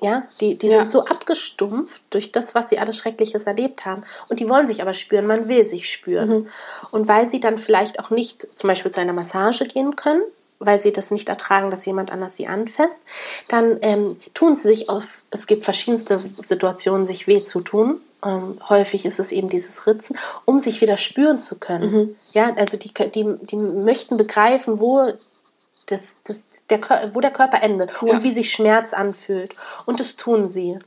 Ja, die, die Ja. sind so abgestumpft durch das, was sie alles Schreckliches erlebt haben. Und die wollen sich aber spüren, man will sich spüren. Und weil sie dann vielleicht auch nicht zum Beispiel zu einer Massage gehen können, weil sie das nicht ertragen, dass jemand anders sie anfasst, dann ähm, tun sie sich auf, es gibt verschiedenste Situationen, sich weh zu tun. Ähm, häufig ist es eben dieses Ritzen, um sich wieder spüren zu können. Ja, also die, die, die möchten begreifen, wo das, das, der, wo der Körper endet Ja. und wie sich Schmerz anfühlt. Und das tun sie.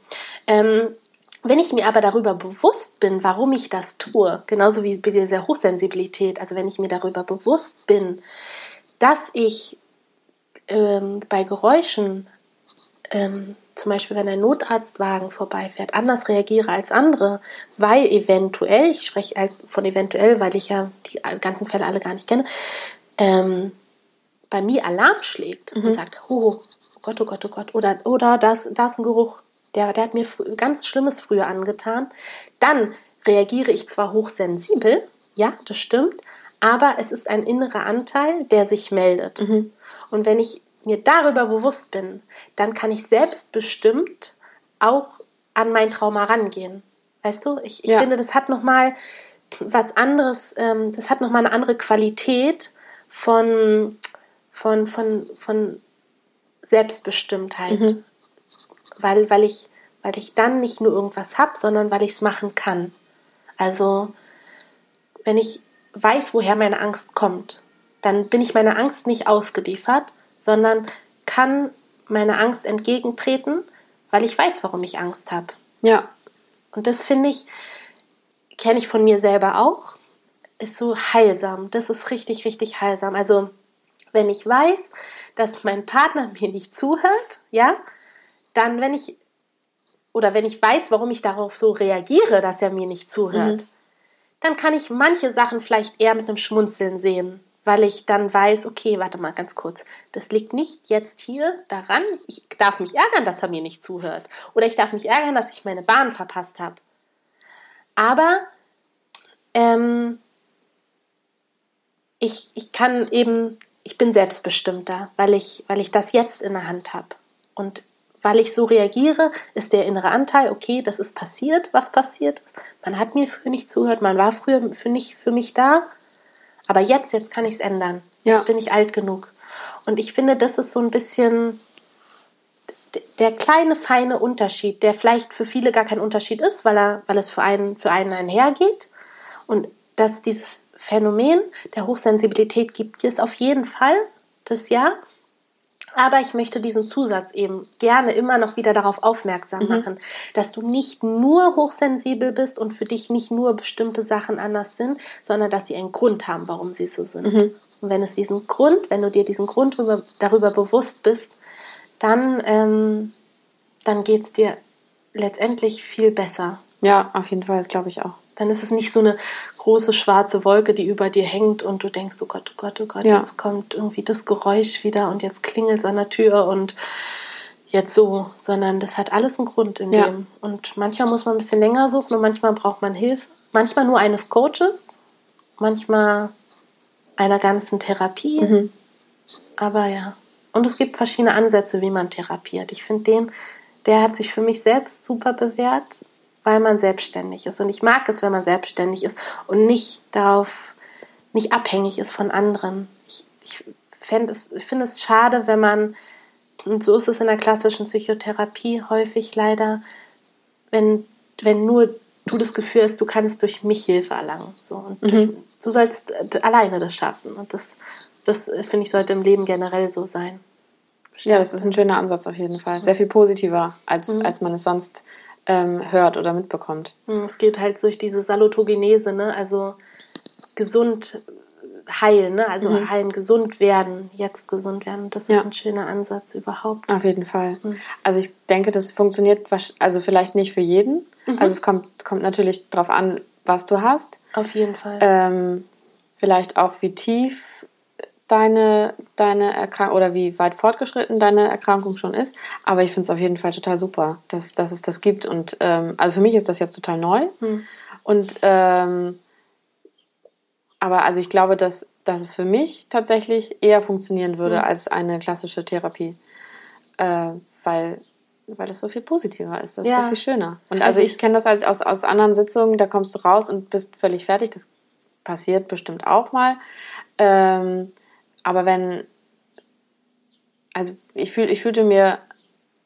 Ähm, wenn ich mir aber darüber bewusst bin, warum ich das tue, genauso wie bei dieser Hochsensibilität, also wenn ich mir darüber bewusst bin, dass ich ähm, bei Geräuschen, ähm, zum Beispiel wenn ein Notarztwagen vorbeifährt, anders reagiere als andere, weil eventuell, ich spreche von eventuell, weil ich ja die ganzen Fälle alle gar nicht kenne, ähm, bei mir Alarm schlägt und sagt, oh, oh Gott, oh Gott, oh Gott, oder, oder das, das ist ein Geruch, der, der hat mir ganz Schlimmes früher angetan, dann reagiere ich zwar hochsensibel, ja, das stimmt, aber es ist ein innerer Anteil, der sich meldet. Und wenn ich mir darüber bewusst bin, dann kann ich selbstbestimmt auch an mein Trauma rangehen. Weißt du, ich, ich Ja. finde, das hat nochmal was anderes, ähm, das hat nochmal eine andere Qualität von, von, von, von Selbstbestimmtheit. Mhm. Weil, weil, ich, weil ich dann nicht nur irgendwas habe, sondern weil ich es machen kann. Also, wenn ich weiß, woher meine Angst kommt, dann bin ich meiner Angst nicht ausgeliefert, sondern kann meiner Angst entgegentreten, weil ich weiß, warum ich Angst habe. Ja. Und das finde ich, kenne ich von mir selber auch, ist so heilsam. Das ist richtig, richtig heilsam. Also, wenn ich weiß, dass mein Partner mir nicht zuhört, ja, dann, wenn ich, oder wenn ich weiß, warum ich darauf so reagiere, dass er mir nicht zuhört, mhm. dann kann ich manche Sachen vielleicht eher mit einem Schmunzeln sehen weil ich dann weiß, okay, warte mal ganz kurz, das liegt nicht jetzt hier daran, ich darf mich ärgern, dass er mir nicht zuhört. Oder ich darf mich ärgern, dass ich meine Bahn verpasst habe. Aber ähm, ich, ich kann eben, ich bin selbstbestimmter, weil ich, weil ich das jetzt in der Hand habe. Und weil ich so reagiere, ist der innere Anteil, okay, das ist passiert, was passiert ist. Man hat mir früher nicht zugehört, man war früher für, nicht, für mich da aber jetzt, jetzt kann ich es ändern. Ja. Jetzt bin ich alt genug. Und ich finde, das ist so ein bisschen der kleine, feine Unterschied, der vielleicht für viele gar kein Unterschied ist, weil, er, weil es für einen, für einen einhergeht. Und dass dieses Phänomen der Hochsensibilität gibt es auf jeden Fall, das ja. Aber ich möchte diesen Zusatz eben gerne immer noch wieder darauf aufmerksam mhm. machen, dass du nicht nur hochsensibel bist und für dich nicht nur bestimmte Sachen anders sind, sondern dass sie einen Grund haben, warum sie so sind. Mhm. Und wenn es diesen Grund, wenn du dir diesen Grund darüber, darüber bewusst bist, dann, ähm, dann geht es dir letztendlich viel besser. Ja, auf jeden Fall, das glaube ich auch. Dann ist es nicht so eine große schwarze Wolke, die über dir hängt und du denkst, oh Gott, oh Gott, oh Gott, ja. jetzt kommt irgendwie das Geräusch wieder und jetzt klingelt es an der Tür und jetzt so, sondern das hat alles einen Grund in ja. dem. Und manchmal muss man ein bisschen länger suchen und manchmal braucht man Hilfe. Manchmal nur eines Coaches, manchmal einer ganzen Therapie. Mhm. Aber ja. Und es gibt verschiedene Ansätze, wie man therapiert. Ich finde den, der hat sich für mich selbst super bewährt weil man selbstständig ist. Und ich mag es, wenn man selbstständig ist und nicht darauf, nicht abhängig ist von anderen. Ich, ich, es, ich finde es schade, wenn man, und so ist es in der klassischen Psychotherapie häufig leider, wenn, wenn nur du das Gefühl hast, du kannst durch mich Hilfe erlangen. So, und mhm. durch, du sollst alleine das schaffen. Und das, das finde ich, sollte im Leben generell so sein. Ja, das ist ein schöner Ansatz auf jeden Fall. Sehr viel positiver, als, mhm. als man es sonst ähm, hört oder mitbekommt. Hm, es geht halt durch diese Salutogenese, ne? also gesund heilen, ne? also mhm. heilen, gesund werden, jetzt gesund werden. Das ist ja. ein schöner Ansatz überhaupt. Auf jeden Fall. Mhm. Also ich denke, das funktioniert, also vielleicht nicht für jeden. Mhm. Also es kommt, kommt natürlich darauf an, was du hast. Auf jeden Fall. Ähm, vielleicht auch, wie tief deine, deine Erkrankung oder wie weit fortgeschritten deine Erkrankung schon ist. Aber ich finde es auf jeden Fall total super, dass, dass es das gibt. Und ähm, also für mich ist das jetzt total neu. Hm. Und ähm, aber also ich glaube, dass, dass es für mich tatsächlich eher funktionieren würde hm. als eine klassische Therapie. Äh, weil weil es so viel positiver ist. Das ja. ist so viel schöner. Und also, also ich kenne das halt aus, aus anderen Sitzungen, da kommst du raus und bist völlig fertig. Das passiert bestimmt auch mal. Ähm, aber wenn, also ich, fühl, ich fühlte mir,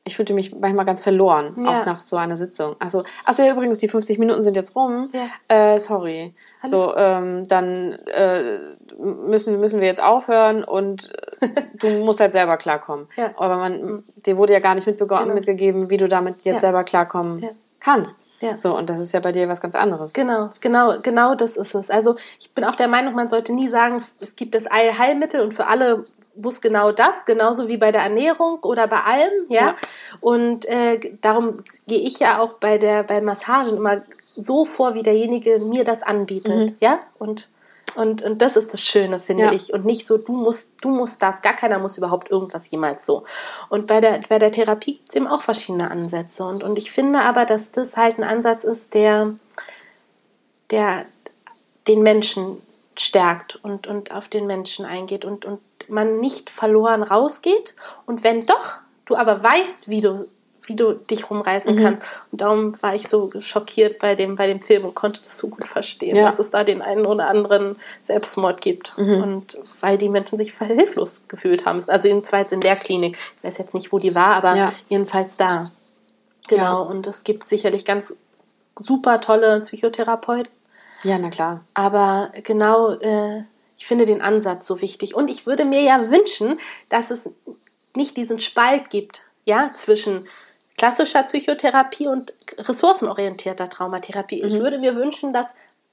ich fühlte mich manchmal ganz verloren, ja. auch nach so einer Sitzung. Also, achso, ja, übrigens, die 50 Minuten sind jetzt rum. Ja. Äh, sorry. Alles so, ähm, dann äh, müssen, müssen wir jetzt aufhören und [laughs] du musst halt selber klarkommen. Ja. Aber man, dir wurde ja gar nicht genau. mitgegeben, wie du damit jetzt selber klarkommen kannst. Ja. So, und das ist ja bei dir was ganz anderes. Genau, genau, genau das ist es. Also ich bin auch der Meinung, man sollte nie sagen, es gibt das Allheilmittel und für alle muss genau das, genauso wie bei der Ernährung oder bei allem, ja. ja. Und äh, darum gehe ich ja auch bei der bei Massagen immer so vor, wie derjenige mir das anbietet, mhm. ja. Und und, und das ist das Schöne, finde ja. ich. Und nicht so, du musst, du musst das, gar keiner muss überhaupt irgendwas jemals so. Und bei der, bei der Therapie gibt es eben auch verschiedene Ansätze. Und, und ich finde aber, dass das halt ein Ansatz ist, der, der den Menschen stärkt und, und auf den Menschen eingeht und, und man nicht verloren rausgeht. Und wenn doch, du aber weißt, wie du wie du dich rumreißen mhm. kannst. Und darum war ich so schockiert bei dem, bei dem Film und konnte das so gut verstehen, ja. dass es da den einen oder anderen Selbstmord gibt. Mhm. Und weil die Menschen sich hilflos gefühlt haben. Also jedenfalls in der Klinik. Ich weiß jetzt nicht, wo die war, aber ja. jedenfalls da. Genau. Ja. Und es gibt sicherlich ganz super tolle Psychotherapeuten. Ja, na klar. Aber genau, äh, ich finde den Ansatz so wichtig. Und ich würde mir ja wünschen, dass es nicht diesen Spalt gibt, ja, zwischen klassischer Psychotherapie und ressourcenorientierter Traumatherapie. Mhm. Ich würde mir wünschen, dass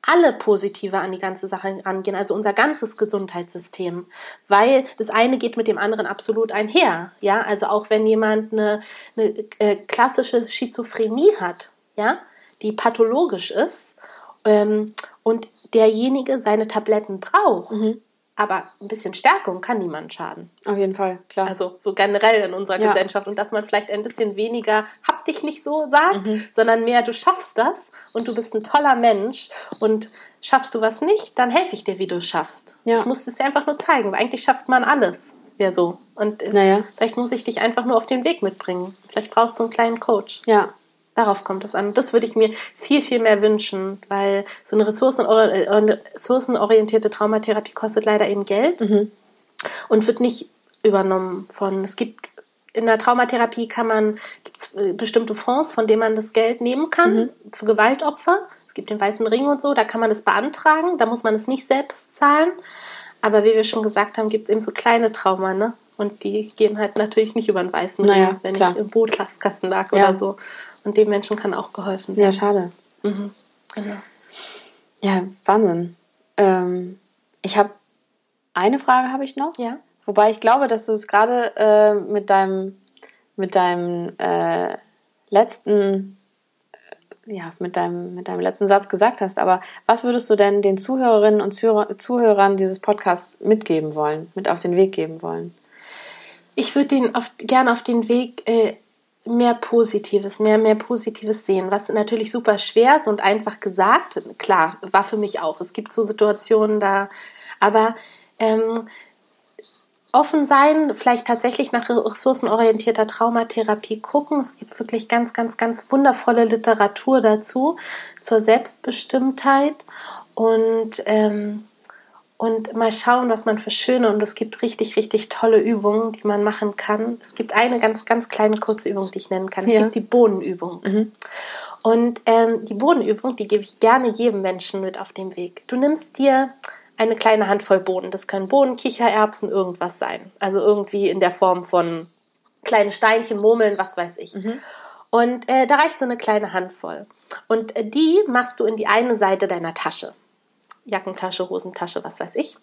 alle positiver an die ganze Sache rangehen, also unser ganzes Gesundheitssystem, weil das eine geht mit dem anderen absolut einher, ja, also auch wenn jemand eine, eine äh, klassische Schizophrenie hat, ja, die pathologisch ist ähm, und derjenige seine Tabletten braucht, mhm. Aber ein bisschen Stärkung kann niemand schaden. Auf jeden Fall, klar. Also so generell in unserer ja. Gesellschaft. Und dass man vielleicht ein bisschen weniger hab dich nicht so sagt, mhm. sondern mehr du schaffst das und du bist ein toller Mensch und schaffst du was nicht, dann helfe ich dir, wie du es schaffst. Ja. Ich muss es dir einfach nur zeigen, weil eigentlich schafft man alles. Ja, so. Und naja. vielleicht muss ich dich einfach nur auf den Weg mitbringen. Vielleicht brauchst du einen kleinen Coach. Ja, Darauf kommt es an. Das würde ich mir viel, viel mehr wünschen, weil so eine äh, ressourcenorientierte Traumatherapie kostet leider eben Geld mhm. und wird nicht übernommen von, es gibt in der Traumatherapie kann man, gibt es äh, bestimmte Fonds, von denen man das Geld nehmen kann mhm. für Gewaltopfer. Es gibt den Weißen Ring und so, da kann man es beantragen, da muss man es nicht selbst zahlen. Aber wie wir schon gesagt haben, gibt es eben so kleine Trauma, ne? Und die gehen halt natürlich nicht über den Weißen naja, Ring, wenn klar. ich im Bootkasten lag ja. oder so. Und dem Menschen kann auch geholfen werden. Ja, schade. Mhm. Genau. Ja, Wahnsinn. Ähm, ich habe eine Frage habe ich noch. Ja. Wobei ich glaube, dass du es gerade äh, mit deinem mit deinem äh, letzten äh, ja, mit deinem, mit deinem letzten Satz gesagt hast. Aber was würdest du denn den Zuhörerinnen und Zuhör Zuhörern dieses Podcasts mitgeben wollen, mit auf den Weg geben wollen? Ich würde den auf, gerne auf den Weg äh, mehr Positives, mehr, mehr Positives sehen, was natürlich super schwer ist und einfach gesagt. Klar, war für mich auch. Es gibt so Situationen da, aber ähm, offen sein, vielleicht tatsächlich nach ressourcenorientierter Traumatherapie gucken. Es gibt wirklich ganz, ganz, ganz wundervolle Literatur dazu zur Selbstbestimmtheit und ähm, und mal schauen, was man für schöne und es gibt richtig, richtig tolle Übungen, die man machen kann. Es gibt eine ganz, ganz kleine kurze Übung, die ich nennen kann. Es ja. gibt die Bohnenübung. Mhm. Und ähm, die Bohnenübung, die gebe ich gerne jedem Menschen mit auf dem Weg. Du nimmst dir eine kleine Handvoll Bohnen. Das können Bohnen, Kichererbsen, irgendwas sein. Also irgendwie in der Form von kleinen Steinchen, Murmeln, was weiß ich. Mhm. Und äh, da reicht so eine kleine Handvoll. Und äh, die machst du in die eine Seite deiner Tasche. Jackentasche, Hosentasche, was weiß ich.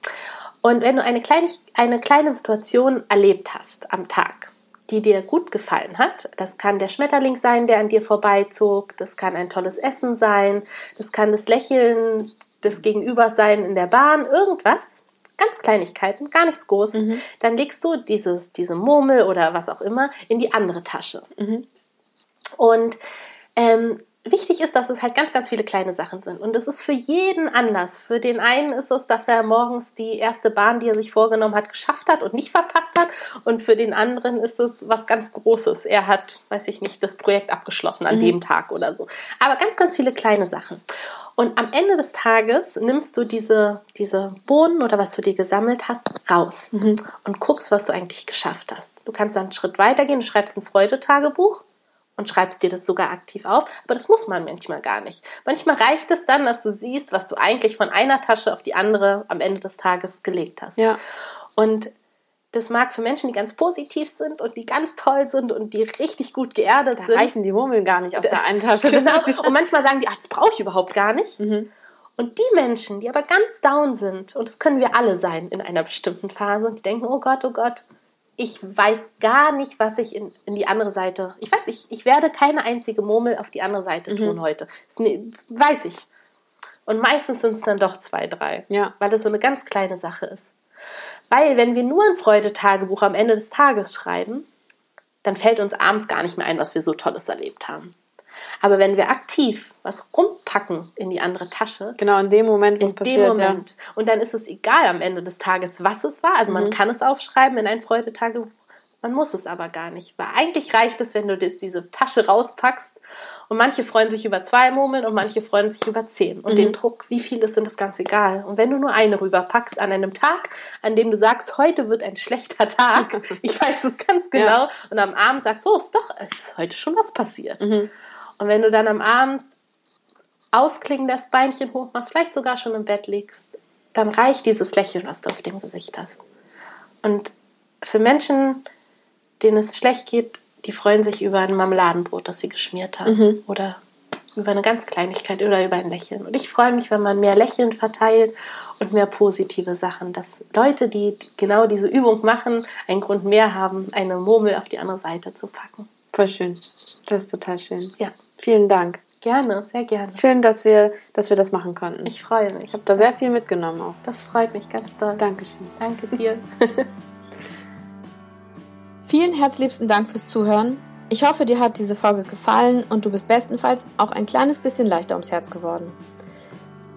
Und wenn du eine kleine, eine kleine Situation erlebt hast am Tag, die dir gut gefallen hat, das kann der Schmetterling sein, der an dir vorbeizog, das kann ein tolles Essen sein, das kann das Lächeln des Gegenübers sein in der Bahn, irgendwas, ganz Kleinigkeiten, gar nichts Großes, mhm. dann legst du dieses, diese Murmel oder was auch immer in die andere Tasche. Mhm. Und ähm, wichtig ist, dass es halt ganz, ganz viele kleine Sachen sind. Und es ist für jeden anders. Für den einen ist es, dass er morgens die erste Bahn, die er sich vorgenommen hat, geschafft hat und nicht verpasst hat. Und für den anderen ist es was ganz Großes. Er hat, weiß ich nicht, das Projekt abgeschlossen an mhm. dem Tag oder so. Aber ganz, ganz viele kleine Sachen. Und am Ende des Tages nimmst du diese, diese Bohnen oder was du dir gesammelt hast, raus mhm. und guckst, was du eigentlich geschafft hast. Du kannst dann einen Schritt weitergehen, du schreibst ein Freudetagebuch und schreibst dir das sogar aktiv auf. Aber das muss man manchmal gar nicht. Manchmal reicht es dann, dass du siehst, was du eigentlich von einer Tasche auf die andere am Ende des Tages gelegt hast. Ja. Und das mag für Menschen, die ganz positiv sind und die ganz toll sind und die richtig gut geerdet da sind. reichen die Murmeln gar nicht auf der einen Tasche. [laughs] genau. Und manchmal sagen die, ach, das brauche ich überhaupt gar nicht. Mhm. Und die Menschen, die aber ganz down sind, und das können wir alle sein in einer bestimmten Phase, die denken, oh Gott, oh Gott, ich weiß gar nicht, was ich in, in die andere Seite. Ich weiß, ich, ich werde keine einzige Murmel auf die andere Seite mhm. tun heute. Das weiß ich. Und meistens sind es dann doch zwei, drei. Ja. Weil es so eine ganz kleine Sache ist. Weil, wenn wir nur ein Freudetagebuch am Ende des Tages schreiben, dann fällt uns abends gar nicht mehr ein, was wir so Tolles erlebt haben. Aber wenn wir aktiv was rumpacken in die andere Tasche. Genau, in dem Moment, wo es passiert. In dem Moment. Ja. Und dann ist es egal am Ende des Tages, was es war. Also mhm. man kann es aufschreiben in ein Freudetagebuch. Man muss es aber gar nicht, weil eigentlich reicht es, wenn du das, diese Tasche rauspackst und manche freuen sich über zwei Murmeln und manche freuen sich über zehn. Und mhm. den Druck, wie viele sind, ist ganz egal. Und wenn du nur eine rüberpackst an einem Tag, an dem du sagst, heute wird ein schlechter Tag, [laughs] ich weiß es ganz genau, ja. und am Abend sagst, oh, ist doch, ist heute schon was passiert. Mhm. Und wenn du dann am Abend ausklingen das Beinchen hoch machst, vielleicht sogar schon im Bett liegst, dann reicht dieses Lächeln, was du auf dem Gesicht hast. Und für Menschen, denen es schlecht geht, die freuen sich über ein Marmeladenbrot, das sie geschmiert haben. Mhm. Oder über eine ganz Kleinigkeit oder über ein Lächeln. Und ich freue mich, wenn man mehr Lächeln verteilt und mehr positive Sachen. Dass Leute, die genau diese Übung machen, einen Grund mehr haben, eine Murmel auf die andere Seite zu packen. Voll schön. Das ist total schön. Ja. Vielen Dank. Gerne, sehr gerne. Schön, dass wir, dass wir das machen konnten. Ich freue mich. Ich habe da sehr viel mitgenommen auch. Das freut mich ganz doll. Dankeschön. Danke dir. [laughs] Vielen herzliebsten Dank fürs Zuhören. Ich hoffe, dir hat diese Folge gefallen und du bist bestenfalls auch ein kleines bisschen leichter ums Herz geworden.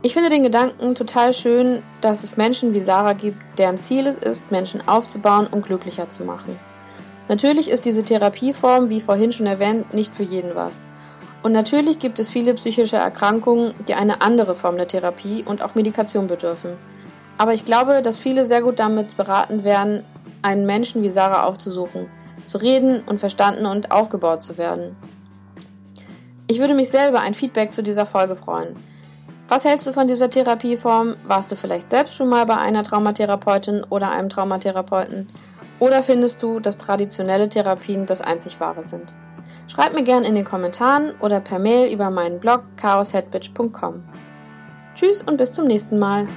Ich finde den Gedanken total schön, dass es Menschen wie Sarah gibt, deren Ziel es ist, Menschen aufzubauen und glücklicher zu machen. Natürlich ist diese Therapieform, wie vorhin schon erwähnt, nicht für jeden was. Und natürlich gibt es viele psychische Erkrankungen, die eine andere Form der Therapie und auch Medikation bedürfen. Aber ich glaube, dass viele sehr gut damit beraten werden, einen Menschen wie Sarah aufzusuchen, zu reden und verstanden und aufgebaut zu werden. Ich würde mich sehr über ein Feedback zu dieser Folge freuen. Was hältst du von dieser Therapieform? Warst du vielleicht selbst schon mal bei einer Traumatherapeutin oder einem Traumatherapeuten? Oder findest du, dass traditionelle Therapien das einzig wahre sind? Schreib mir gerne in den Kommentaren oder per Mail über meinen Blog chaosheadbitch.com. Tschüss und bis zum nächsten Mal.